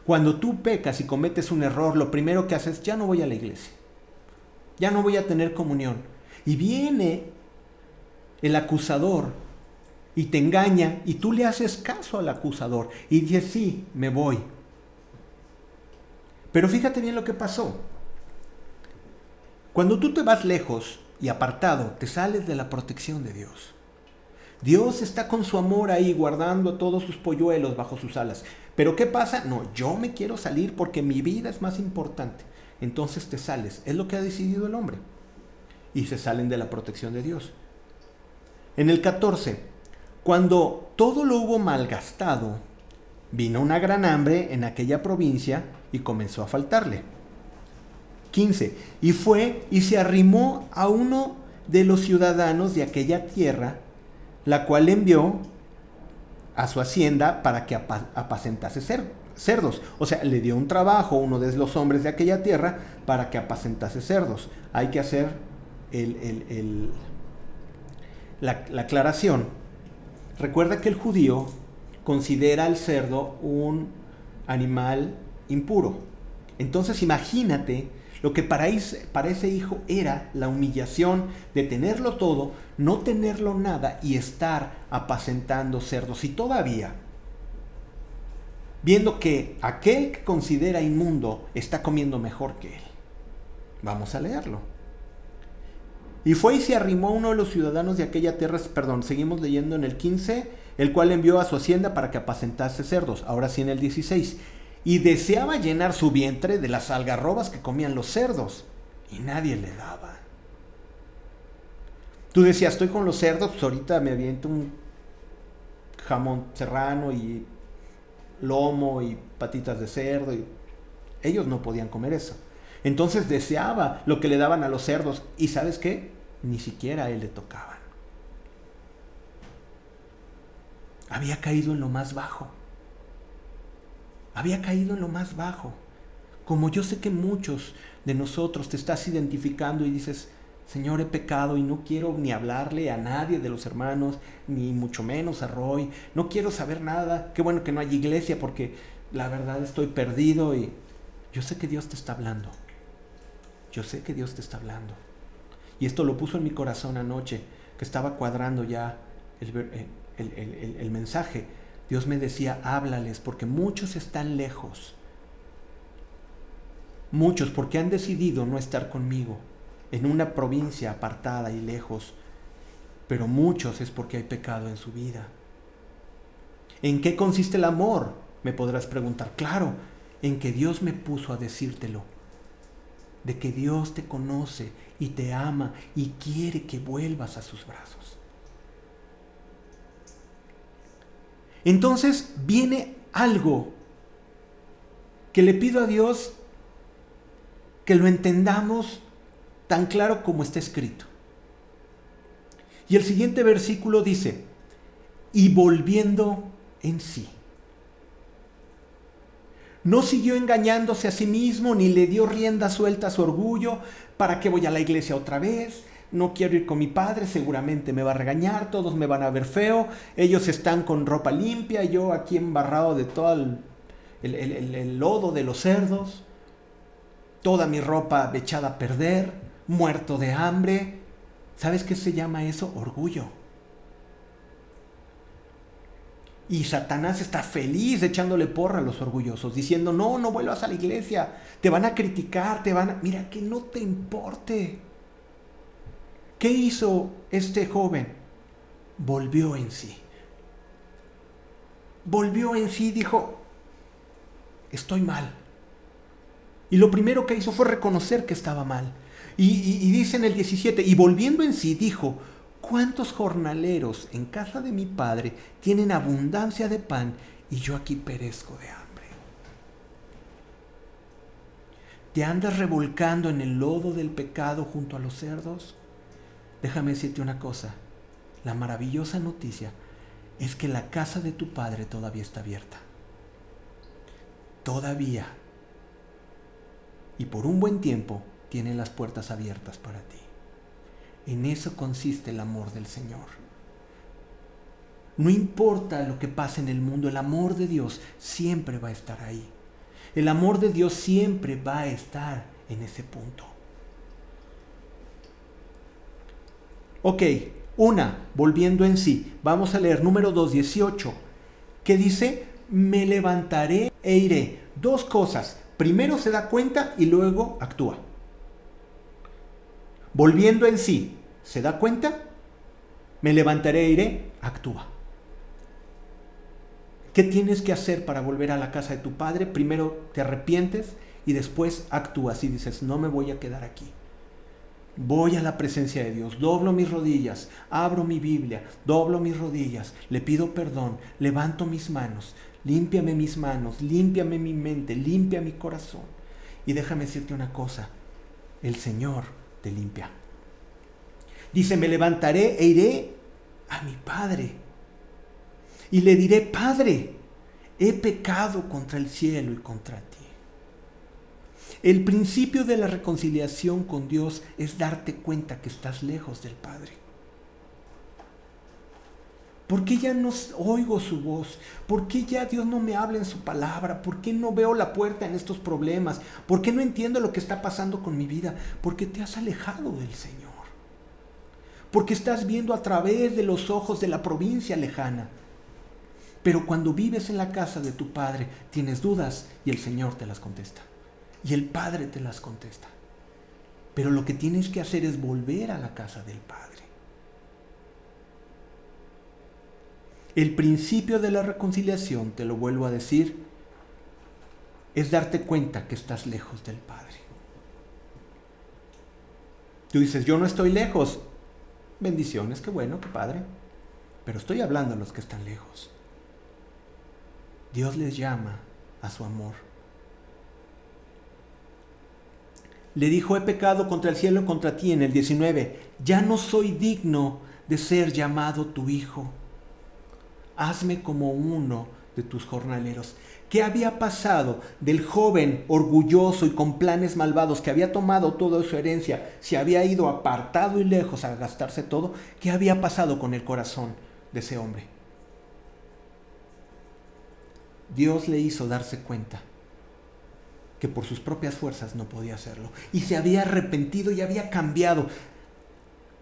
Cuando tú pecas y cometes un error, lo primero que haces, ya no voy a la iglesia, ya no voy a tener comunión. Y viene el acusador y te engaña y tú le haces caso al acusador y dices, sí, me voy. Pero fíjate bien lo que pasó. Cuando tú te vas lejos y apartado, te sales de la protección de Dios. Dios está con su amor ahí guardando todos sus polluelos bajo sus alas. Pero ¿qué pasa? No, yo me quiero salir porque mi vida es más importante. Entonces te sales. Es lo que ha decidido el hombre. Y se salen de la protección de Dios. En el 14, cuando todo lo hubo malgastado, vino una gran hambre en aquella provincia y comenzó a faltarle. 15. Y fue y se arrimó a uno de los ciudadanos de aquella tierra la cual envió a su hacienda para que apacentase cerdos. O sea, le dio un trabajo uno de los hombres de aquella tierra para que apacentase cerdos. Hay que hacer la, la aclaración. Recuerda que el judío considera al cerdo un animal impuro. Entonces imagínate lo que para ese, hijo era la humillación de tenerlo todo, no tenerlo nada y estar apacentando cerdos. Y todavía, viendo que aquel que considera inmundo está comiendo mejor que él. Vamos a leerlo. Y fue y se arrimó uno de los ciudadanos de aquella tierra, perdón, seguimos leyendo en el 15, el cual envió a su hacienda para que apacentase cerdos. Ahora sí en el 16. Y deseaba llenar su vientre de las algarrobas que comían los cerdos, y nadie le daba. Tú decías, estoy con los cerdos, pues ahorita me aviento un jamón serrano y lomo y patitas de cerdo. Y... Ellos no podían comer eso. Entonces deseaba lo que le daban a los cerdos. ¿Y sabes qué? Ni siquiera a él le tocaban. Había caído en lo más bajo. Había caído en lo más bajo. Como yo sé que muchos de nosotros te estás identificando y dices, Señor, he pecado y no quiero ni hablarle a nadie de los hermanos, ni mucho menos a Roy. No quiero saber nada. Qué bueno que no hay iglesia porque la verdad estoy perdido y yo sé que Dios te está hablando. Yo sé que Dios te está hablando. Y esto lo puso en mi corazón anoche, que estaba cuadrando ya el, el, el mensaje. Dios me decía, háblales, porque muchos están lejos. Muchos porque han decidido no estar conmigo en una provincia apartada y lejos, pero muchos es porque hay pecado en su vida. ¿En qué consiste el amor? Me podrás preguntar. Claro, en que Dios me puso a decírtelo. De que Dios te conoce y te ama y quiere que vuelvas a sus brazos. Entonces viene algo que le pido a Dios que lo entendamos tan claro como está escrito. Y el siguiente versículo dice, y volviendo en sí. No siguió engañándose a sí mismo, ni le dio rienda suelta a su orgullo, ¿para qué voy a la iglesia otra vez? No quiero ir con mi padre, seguramente me va a regañar, todos me van a ver feo, ellos están con ropa limpia, yo aquí embarrado de todo el, lodo de los cerdos, toda mi ropa echada a perder muerto de hambre. ¿Sabes qué se llama eso? Orgullo. Y Satanás está feliz echándole porra a los orgullosos, diciendo, no, no vuelvas a la iglesia, te van a criticar, te van a... Mira, que no te importe. ¿Qué hizo este joven? Volvió en sí. Volvió en sí, dijo, estoy mal. Y lo primero que hizo fue reconocer que estaba mal. Y, dice en el 17, y volviendo en sí, dijo, ¿cuántos jornaleros en casa de mi padre tienen abundancia de pan y yo aquí perezco de hambre? ¿Te andas revolcando en el lodo del pecado junto a los cerdos? Déjame decirte una cosa, la maravillosa noticia es que la casa de tu padre todavía está abierta. Todavía. Y por un buen tiempo tiene las puertas abiertas para ti. En eso consiste el amor del Señor. No importa lo que pase en el mundo, el amor de Dios siempre va a estar ahí. El amor de Dios siempre va a estar en ese punto. Ok, una, volviendo en sí, vamos a leer número 2, 18, que dice, me levantaré e iré. Dos cosas, primero se da cuenta y luego actúa. Volviendo en sí, ¿se da cuenta? Me levantaré e iré, actúa. ¿Qué tienes que hacer para volver a la casa de tu padre? Primero te arrepientes y después actúas y dices, no me voy a quedar aquí. Voy a la presencia de Dios, doblo mis rodillas, abro mi Biblia, doblo mis rodillas, le pido perdón, levanto mis manos, límpiame mis manos, límpiame mi mente, limpia mi corazón. Y déjame decirte una cosa, el Señor te limpia. Dice, me levantaré e iré a mi Padre. Y le diré, Padre, he pecado contra el cielo y contra ti. El principio de la reconciliación con Dios es darte cuenta que estás lejos del Padre. ¿Por qué ya no oigo su voz? ¿Por qué ya Dios no me habla en su palabra? ¿Por qué no veo la puerta en estos problemas? ¿Por qué no entiendo lo que está pasando con mi vida? Porque te has alejado del Señor. Porque estás viendo a través de los ojos de la provincia lejana. Pero cuando vives en la casa de tu Padre, tienes dudas y el Señor te las contesta. Y el Padre te las contesta. Pero lo que tienes que hacer es volver a la casa del Padre. El principio de la reconciliación, te lo vuelvo a decir, es darte cuenta que estás lejos del Padre. Tú dices, yo no estoy lejos. Bendiciones, qué bueno, qué padre. Pero estoy hablando a los que están lejos. Dios les llama a su amor. Le dijo, he pecado contra el cielo y contra ti en el 19. Ya no soy digno de ser llamado tu hijo. Hazme como uno de tus jornaleros. ¿Qué había pasado del joven orgulloso y con planes malvados que había tomado toda su herencia, se había ido apartado y lejos a gastarse todo? ¿Qué había pasado con el corazón de ese hombre? Dios le hizo darse cuenta que por sus propias fuerzas no podía hacerlo. Y se había arrepentido y había cambiado.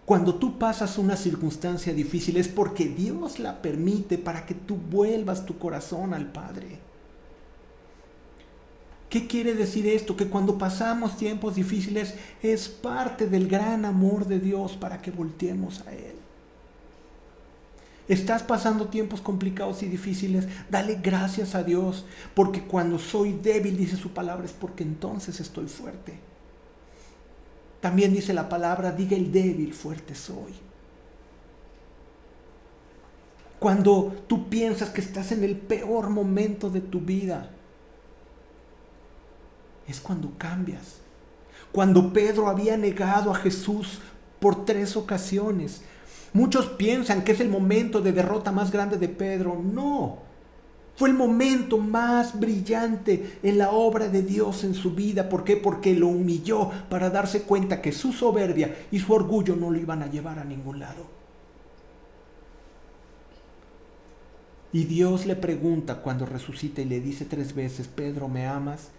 Cuando tú pasas una circunstancia difícil es porque Dios la permite para que tú vuelvas tu corazón al Padre. ¿Qué quiere decir esto? Que cuando pasamos tiempos difíciles es parte del gran amor de Dios para que volteemos a Él. Estás pasando tiempos complicados y difíciles, dale gracias a Dios, porque cuando soy débil, dice su palabra, es porque entonces estoy fuerte. También dice la palabra, diga el débil, fuerte soy. Cuando tú piensas que estás en el peor momento de tu vida, es cuando cambias. Cuando Pedro había negado a Jesús por tres ocasiones. Muchos piensan que es el momento de derrota más grande de Pedro. No. Fue el momento más brillante en la obra de Dios en su vida. ¿Por qué? Porque lo humilló para darse cuenta que su soberbia y su orgullo no lo iban a llevar a ningún lado. Y Dios le pregunta cuando resucita y le dice tres veces, Pedro, ¿me amas?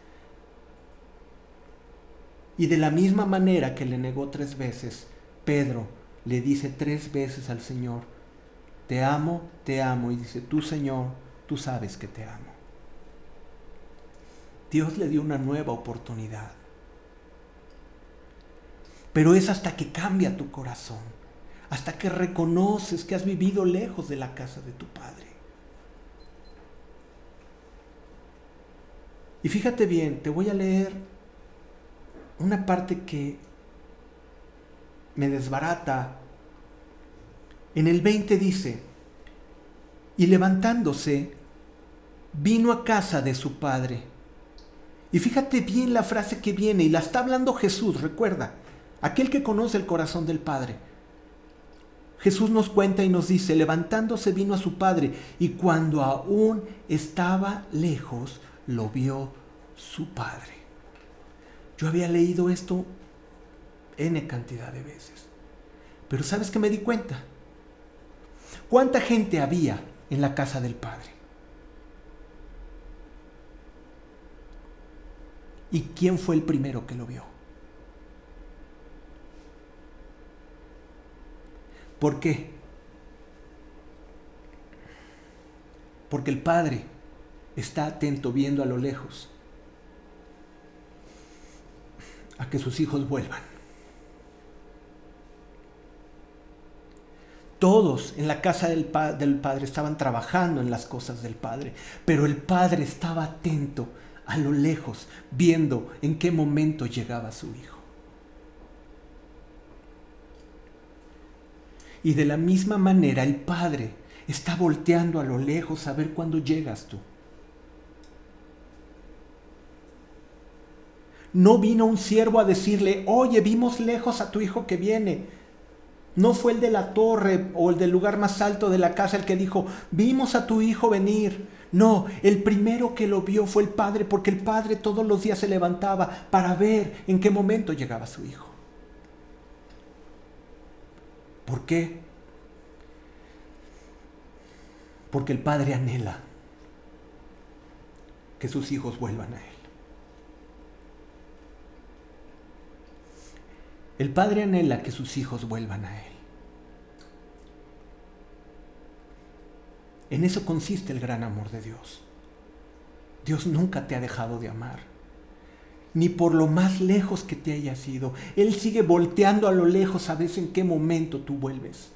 Y de la misma manera que le negó tres veces, Pedro le dice tres veces al Señor, te amo, te amo. Y dice, tú Señor, tú sabes que te amo. Dios le dio una nueva oportunidad. Pero es hasta que cambia tu corazón, hasta que reconoces que has vivido lejos de la casa de tu Padre. Y fíjate bien, te voy a leer una parte que me desbarata. En el 20 dice, y levantándose, vino a casa de su padre. Y fíjate bien la frase que viene, y la está hablando Jesús, recuerda, aquel que conoce el corazón del Padre. Jesús nos cuenta y nos dice, levantándose vino a su Padre, y cuando aún estaba lejos, lo vio su Padre. Yo había leído esto N cantidad de veces. Pero ¿sabes qué me di cuenta? ¿Cuánta gente había en la casa del Padre? ¿Y quién fue el primero que lo vio? ¿Por qué? Porque el Padre está atento viendo a lo lejos a que sus hijos vuelvan. Todos en la casa del, Padre estaban trabajando en las cosas del Padre, pero el Padre estaba atento a lo lejos, viendo en qué momento llegaba su Hijo. Y de la misma manera el Padre está volteando a lo lejos a ver cuándo llegas tú. No vino un siervo a decirle, oye, vimos lejos a tu hijo que viene. No fue el de la torre o el del lugar más alto de la casa el que dijo, vimos a tu hijo venir. No, el primero que lo vio fue el padre, porque el padre todos los días se levantaba para ver en qué momento llegaba su hijo. ¿Por qué? Porque el padre anhela que sus hijos vuelvan a él. El Padre anhela que sus hijos vuelvan a Él. En eso consiste el gran amor de Dios. Dios nunca te ha dejado de amar, ni por lo más lejos que te hayas ido. Él sigue volteando a lo lejos a ver en qué momento tú vuelves.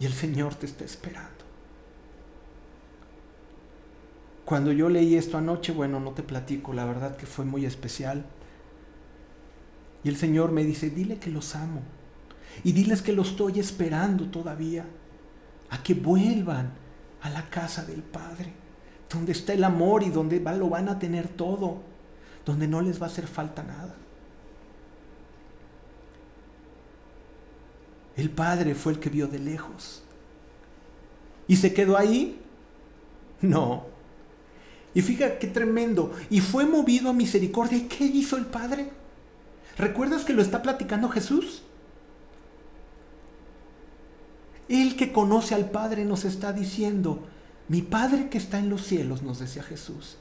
Y el Señor te está esperando. Cuando yo leí esto anoche, bueno, no te platico, la verdad que fue muy especial. Y el Señor me dice, dile que los amo. Y diles que los estoy esperando todavía. A que vuelvan a la casa del Padre. Donde está el amor y donde lo van a tener todo. Donde no les va a hacer falta nada. El Padre fue el que vio de lejos. ¿Y se quedó ahí? No. Y fíjate qué tremendo. Y fue movido a misericordia. ¿Y qué hizo el Padre? ¿Recuerdas que lo está platicando Jesús? El que conoce al Padre nos está diciendo, mi Padre que está en los cielos, nos decía Jesús.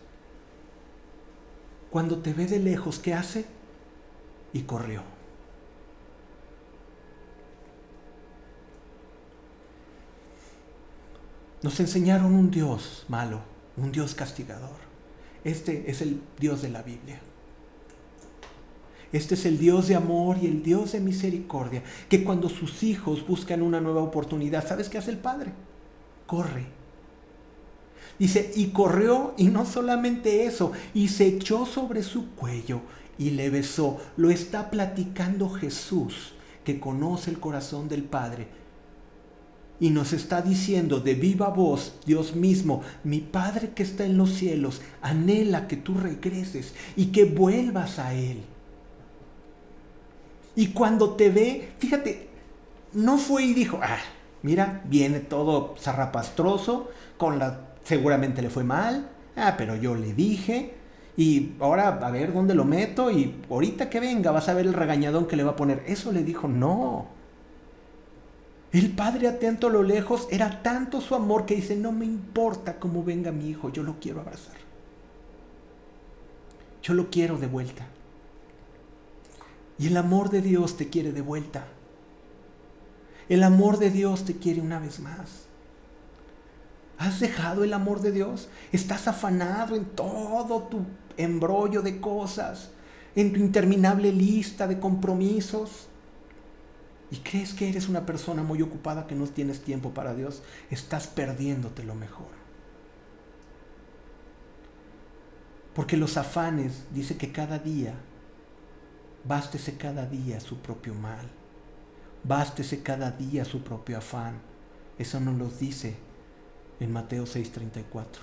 Cuando te ve de lejos, ¿qué hace? Y corrió. Nos enseñaron un Dios malo, un Dios castigador. Este es el Dios de la Biblia. Este es el Dios de amor y el Dios de misericordia, que cuando sus hijos buscan una nueva oportunidad, ¿sabes qué hace el Padre? Corre. Dice, y corrió, y no solamente eso, y se echó sobre su cuello y le besó. Lo está platicando Jesús, que conoce el corazón del Padre y nos está diciendo de viva voz, Dios mismo, mi Padre que está en los cielos, anhela que tú regreses y que vuelvas a Él. Y cuando te ve, fíjate, no fue y dijo, ah, mira, viene todo zarrapastroso, con la, seguramente le fue mal, ah, pero yo le dije, y ahora a ver dónde lo meto, y ahorita que venga vas a ver el regañadón que le va a poner. Eso le dijo, no. El padre atento a lo lejos era tanto su amor que dice, no me importa cómo venga mi hijo, yo lo quiero abrazar. Yo lo quiero de vuelta. Y el amor de Dios te quiere de vuelta. El amor de Dios te quiere una vez más. ¿Has dejado el amor de Dios? ¿Estás afanado en todo tu embrollo de cosas? ¿En tu interminable lista de compromisos? y crees que eres una persona muy ocupada que no tienes tiempo para Dios, estás perdiéndote lo mejor. Porque los afanes dice que cada día, bástese cada día su propio mal, bástese cada día su propio afán. Eso nos lo dice en Mateo 6:34.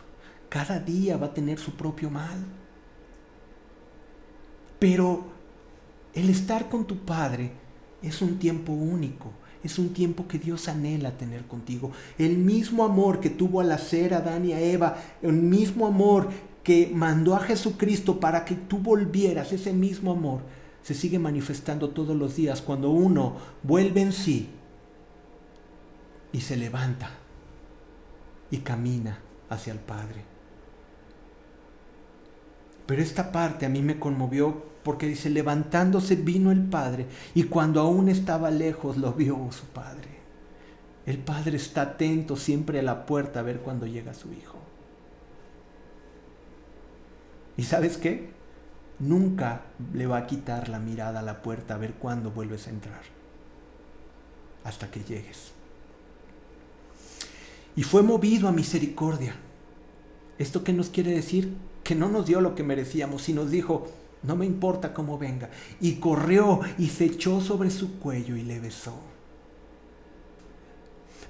Cada día va a tener su propio mal. Pero el estar con tu Padre es un tiempo único, es un tiempo que Dios anhela tener contigo. El mismo amor que tuvo al hacer a Adán y a Eva, el mismo amor que mandó a Jesucristo para que tú volvieras, ese mismo amor se sigue manifestando todos los días cuando uno vuelve en sí y se levanta y camina hacia el Padre. Pero esta parte a mí me conmovió porque dice, levantándose vino el Padre y cuando aún estaba lejos lo vio su Padre. El Padre está atento siempre a la puerta a ver cuando llega su Hijo. ¿Y sabes qué? Nunca le va a quitar la mirada a la puerta a ver cuándo vuelves a entrar. Hasta que llegues. Y fue movido a misericordia. ¿Esto qué nos quiere decir? Que no nos dio lo que merecíamos y nos dijo, no me importa cómo venga. Y corrió y se echó sobre su cuello y le besó.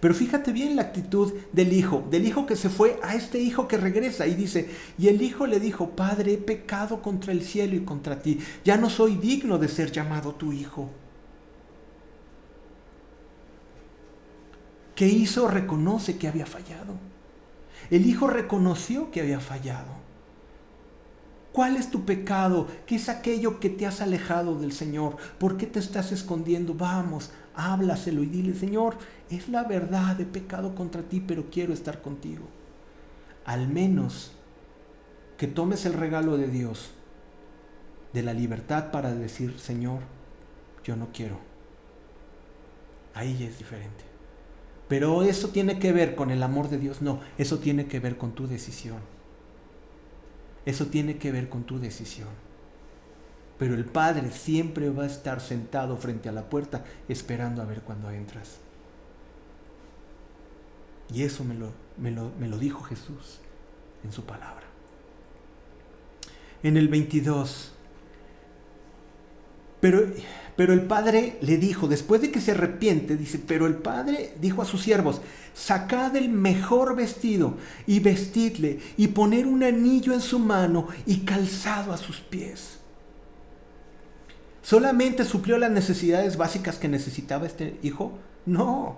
Pero fíjate bien la actitud del hijo, del hijo que se fue a este hijo que regresa y dice, y el hijo le dijo, Padre, he pecado contra el cielo y contra ti, ya no soy digno de ser llamado tu hijo. ¿Qué hizo? Reconoce que había fallado. El hijo reconoció que había fallado. ¿Cuál es tu pecado? ¿Qué es aquello que te has alejado del Señor? ¿Por qué te estás escondiendo? Vamos, háblaselo y dile, Señor, es la verdad, he pecado contra ti, pero quiero estar contigo. Al menos que tomes el regalo de Dios, de la libertad para decir, Señor, yo no quiero. Ahí es diferente. Pero eso tiene que ver con el amor de Dios, no, eso tiene que ver con tu decisión. Eso tiene que ver con tu decisión. Pero el Padre siempre va a estar sentado frente a la puerta esperando a ver cuando entras. Y eso me lo, me lo, me lo dijo Jesús en su palabra. En el 22, pero, pero el padre le dijo, después de que se arrepiente, dice, pero el padre dijo a sus siervos, sacad el mejor vestido y vestidle y poner un anillo en su mano y calzado a sus pies. ¿Solamente suplió las necesidades básicas que necesitaba este hijo? No,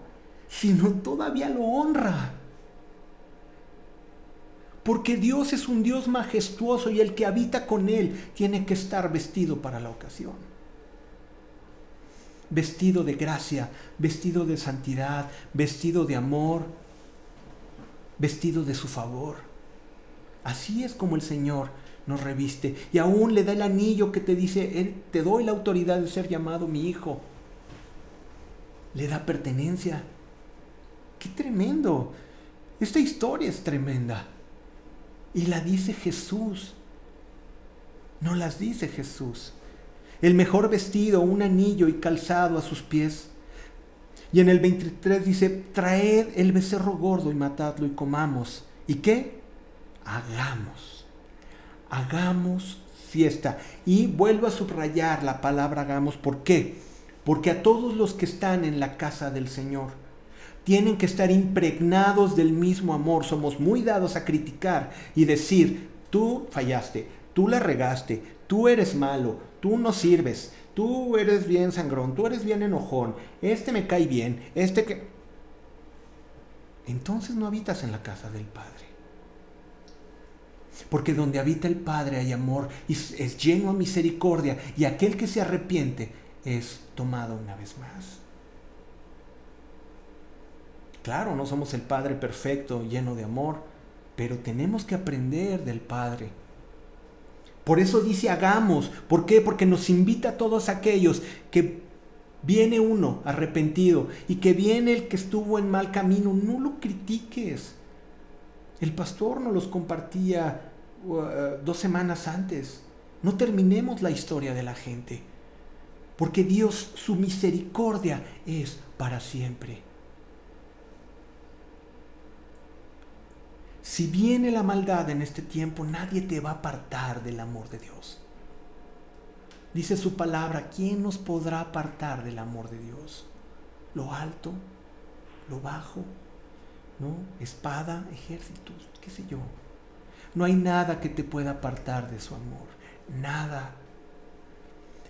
sino todavía lo honra. Porque Dios es un Dios majestuoso y el que habita con Él tiene que estar vestido para la ocasión. Vestido de gracia, vestido de santidad, vestido de amor, vestido de su favor. Así es como el Señor nos reviste. Y aún le da el anillo que te dice, te doy la autoridad de ser llamado mi hijo. Le da pertenencia. Qué tremendo. Esta historia es tremenda. Y la dice Jesús. No las dice Jesús. El mejor vestido, un anillo y calzado a sus pies. Y en el 23 dice, traed el becerro gordo y matadlo y comamos. ¿Y qué? Hagamos. Hagamos fiesta. Y vuelvo a subrayar la palabra hagamos. ¿Por qué? Porque a todos los que están en la casa del Señor, tienen que estar impregnados del mismo amor. Somos muy dados a criticar y decir, tú fallaste, tú la regaste, tú eres malo, tú no sirves, tú eres bien sangrón, tú eres bien enojón, este me cae bien, este que... Entonces no habitas en la casa del Padre. Porque donde habita el Padre hay amor y es lleno de misericordia y aquel que se arrepiente es tomado una vez más. Claro, no somos el Padre perfecto, lleno de amor, pero tenemos que aprender del Padre. Por eso dice hagamos. ¿Por qué? Porque nos invita a todos aquellos que viene uno arrepentido y que viene el que estuvo en mal camino. No lo critiques. El pastor nos los compartía uh, dos semanas antes. No terminemos la historia de la gente. Porque Dios, su misericordia es para siempre. Si viene la maldad en este tiempo, nadie te va a apartar del amor de Dios. Dice su palabra, ¿quién nos podrá apartar del amor de Dios? Lo alto, lo bajo, ¿no? Espada, ejércitos, qué sé yo. No hay nada que te pueda apartar de su amor. Nada.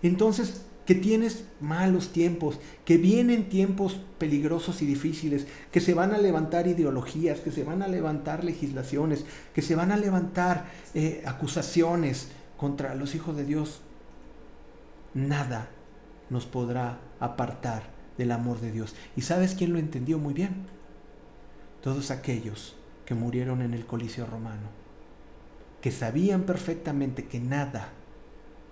Entonces, que tienes malos tiempos, que vienen tiempos peligrosos y difíciles, que se van a levantar ideologías, que se van a levantar legislaciones, que se van a levantar eh, acusaciones contra los hijos de Dios. Nada nos podrá apartar del amor de Dios. ¿Y sabes quién lo entendió muy bien? Todos aquellos que murieron en el Coliseo romano, que sabían perfectamente que nada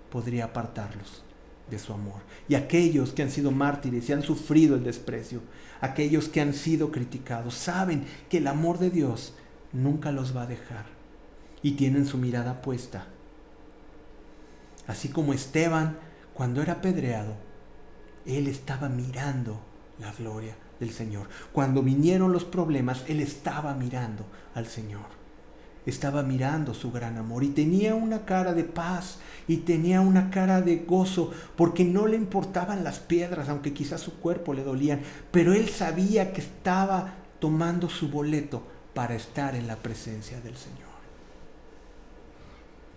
podría apartarlos de su amor. Y aquellos que han sido mártires y han sufrido el desprecio, aquellos que han sido criticados, saben que el amor de Dios nunca los va a dejar y tienen su mirada puesta. Así como Esteban, cuando era apedreado, él estaba mirando la gloria del Señor. Cuando vinieron los problemas, él estaba mirando al Señor estaba mirando su gran amor y tenía una cara de paz y tenía una cara de gozo porque no le importaban las piedras, aunque quizás su cuerpo le dolían, pero él sabía que estaba tomando su boleto para estar en la presencia del Señor.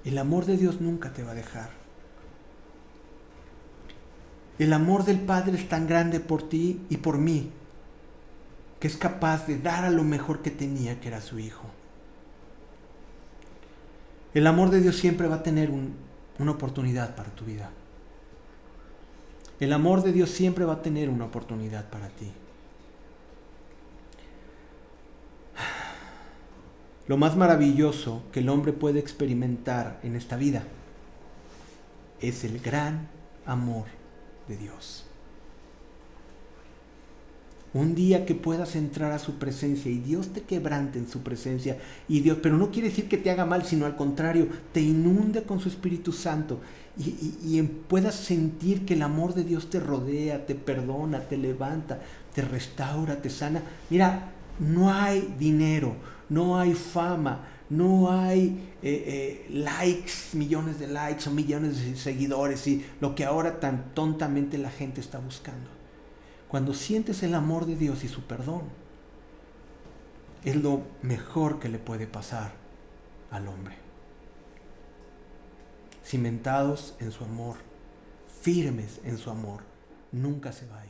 El amor de Dios nunca te va a dejar. El amor del Padre es tan grande por ti y por mí que es capaz de dar a lo mejor que tenía, que era su Hijo. El amor de Dios siempre va a tener una oportunidad para tu vida. El amor de Dios siempre va a tener una oportunidad para ti. Lo más maravilloso que el hombre puede experimentar en esta vida es el gran amor de Dios. Un día que puedas entrar a su presencia y Dios te quebrante en su presencia y Dios, pero no quiere decir que te haga mal, sino al contrario, te inunde con su Espíritu Santo y, puedas sentir que el amor de Dios te rodea, te perdona, te levanta, te restaura, te sana. Mira, no hay dinero, no hay fama, no hay eh, eh, likes, millones de likes o millones de seguidores y lo que ahora tan tontamente la gente está buscando. Cuando sientes el amor de Dios y su perdón, es lo mejor que le puede pasar al hombre. Cimentados en su amor, firmes en su amor, nunca se va.